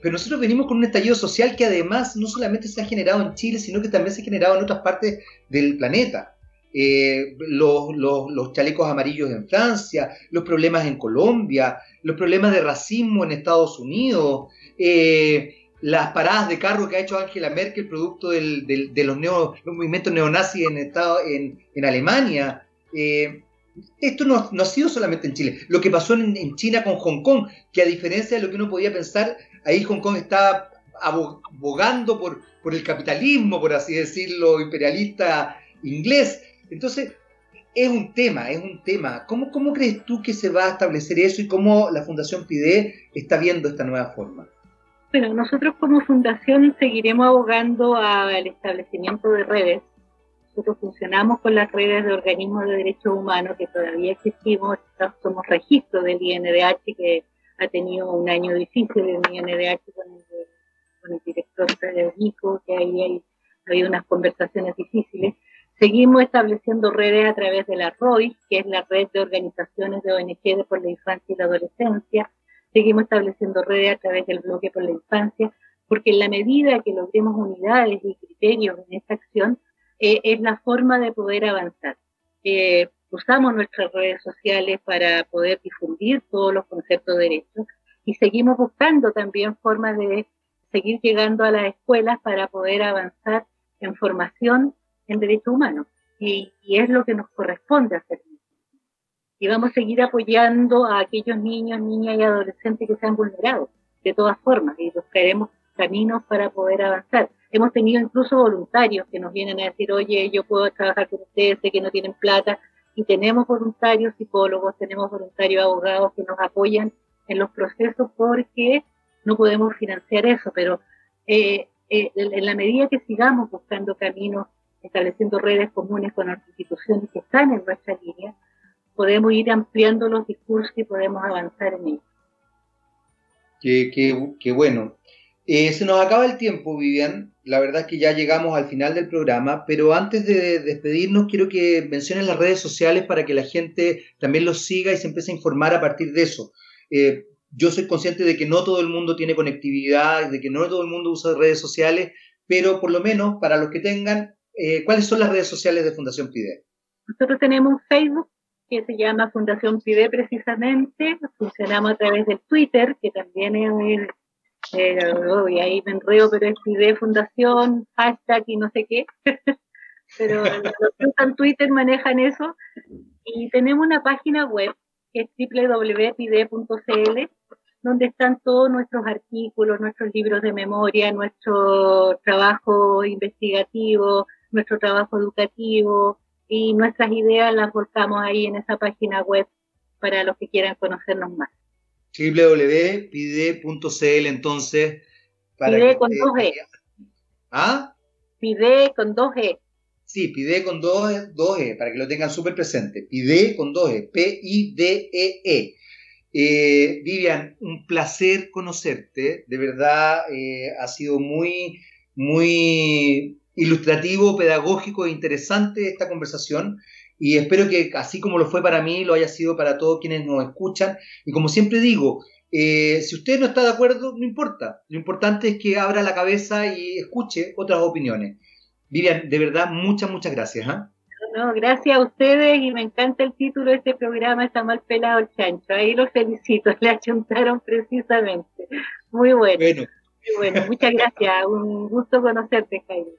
Speaker 2: pero nosotros venimos con un estallido social que además no solamente se ha generado en Chile, sino que también se ha generado en otras partes del planeta. Eh, los, chalecos amarillos en Francia, los problemas en Colombia, los problemas de racismo en Estados Unidos, eh, las paradas de carro que ha hecho Angela Merkel producto de los, movimientos neonazis en, en, en Alemania. Eh, esto no, ha sido solamente en Chile. Lo que pasó en, China con Hong Kong, que a diferencia de lo que uno podía pensar, ahí Hong Kong está abogando por, por el capitalismo, por así decirlo, imperialista inglés. Entonces, es un tema, es un tema. ¿Cómo, ¿Cómo crees tú que se va a establecer eso y cómo la Fundación PIDE está viendo esta nueva forma?
Speaker 3: Bueno, nosotros como fundación seguiremos abogando al establecimiento de redes nosotros funcionamos con las redes de organismos de derechos humanos que todavía existimos, somos registro del INDH que ha tenido un año difícil el INDH con el, con el director Federico, que ahí hay, ha habido unas conversaciones difíciles. Seguimos estableciendo redes a través de la ROI, que es la red de organizaciones de ONG por la infancia y la adolescencia. Seguimos estableciendo redes a través del bloque por la infancia, porque en la medida que logremos unidades y criterios en esta acción, eh, es la forma de poder avanzar. Eh, usamos nuestras redes sociales para poder difundir todos los conceptos de derechos y seguimos buscando también formas de seguir llegando a las escuelas para poder avanzar en formación en derechos humanos. Y, es lo que nos corresponde hacer. Y vamos a seguir apoyando a aquellos niños, niñas y adolescentes que se han vulnerado de todas formas y buscaremos caminos para poder avanzar. Hemos tenido incluso voluntarios que nos vienen a decir, oye, yo puedo trabajar con ustedes, sé que no tienen plata, y tenemos voluntarios psicólogos, tenemos voluntarios abogados que nos apoyan en los procesos porque no podemos financiar eso, pero eh, eh, en la medida que sigamos buscando caminos, estableciendo redes comunes con las instituciones que están en nuestra línea, podemos ir ampliando los discursos y podemos avanzar en ello.
Speaker 2: Qué, qué, qué bueno. Eh, se nos acaba el tiempo, Vivian. La verdad es que ya llegamos al final del programa, pero antes de despedirnos quiero que menciones las redes sociales para que la gente también los siga y se empiece a informar a partir de eso. Eh, yo soy consciente de que no todo el mundo tiene conectividad, de que no todo el mundo usa redes sociales, pero por lo menos para los que tengan, eh, ¿cuáles son las redes sociales de Fundación PIDE?
Speaker 3: Nosotros tenemos Facebook que se llama Fundación PIDE precisamente, funcionamos a través del Twitter, que también es pero, y ahí me enredo, pero es de fundación, hashtag y no sé qué. pero los que usan Twitter manejan eso. Y tenemos una página web que es www.pide.cl, donde están todos nuestros artículos, nuestros libros de memoria, nuestro trabajo investigativo, nuestro trabajo educativo y nuestras ideas las volcamos ahí en esa página web para los que quieran conocernos más
Speaker 2: www.pide.cl entonces.
Speaker 3: Para pide con dos E.
Speaker 2: ¿Ah?
Speaker 3: Pide con dos E.
Speaker 2: Sí, pide con dos, e, para que lo tengan súper presente. Pide con dos E, P-I-D-E-E. Eh, Vivian, un placer conocerte. De verdad, eh, ha sido muy, muy ilustrativo, pedagógico e interesante esta conversación. Y espero que así como lo fue para mí, lo haya sido para todos quienes nos escuchan. Y como siempre digo, eh, si usted no está de acuerdo, no importa. Lo importante es que abra la cabeza y escuche otras opiniones. Vivian, de verdad, muchas, muchas gracias. ¿ah?
Speaker 3: No, gracias a ustedes y me encanta el título de este programa, está mal pelado el chancho. Ahí lo felicito, le achuntaron precisamente. Muy bueno. Muy bueno, muchas gracias. Un gusto conocerte, Jaime.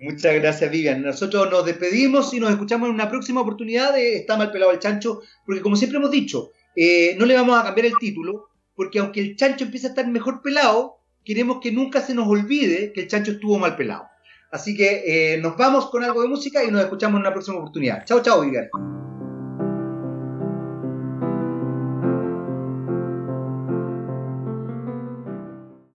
Speaker 2: Muchas gracias, Vivian. Nosotros nos despedimos y nos escuchamos en una próxima oportunidad de Está mal pelado el chancho, porque como siempre hemos dicho, eh, no le vamos a cambiar el título, porque aunque el chancho empiece a estar mejor pelado, queremos que nunca se nos olvide que el chancho estuvo mal pelado. Así que eh, nos vamos con algo de música y nos escuchamos en una próxima oportunidad. Chao, chao, Vivian.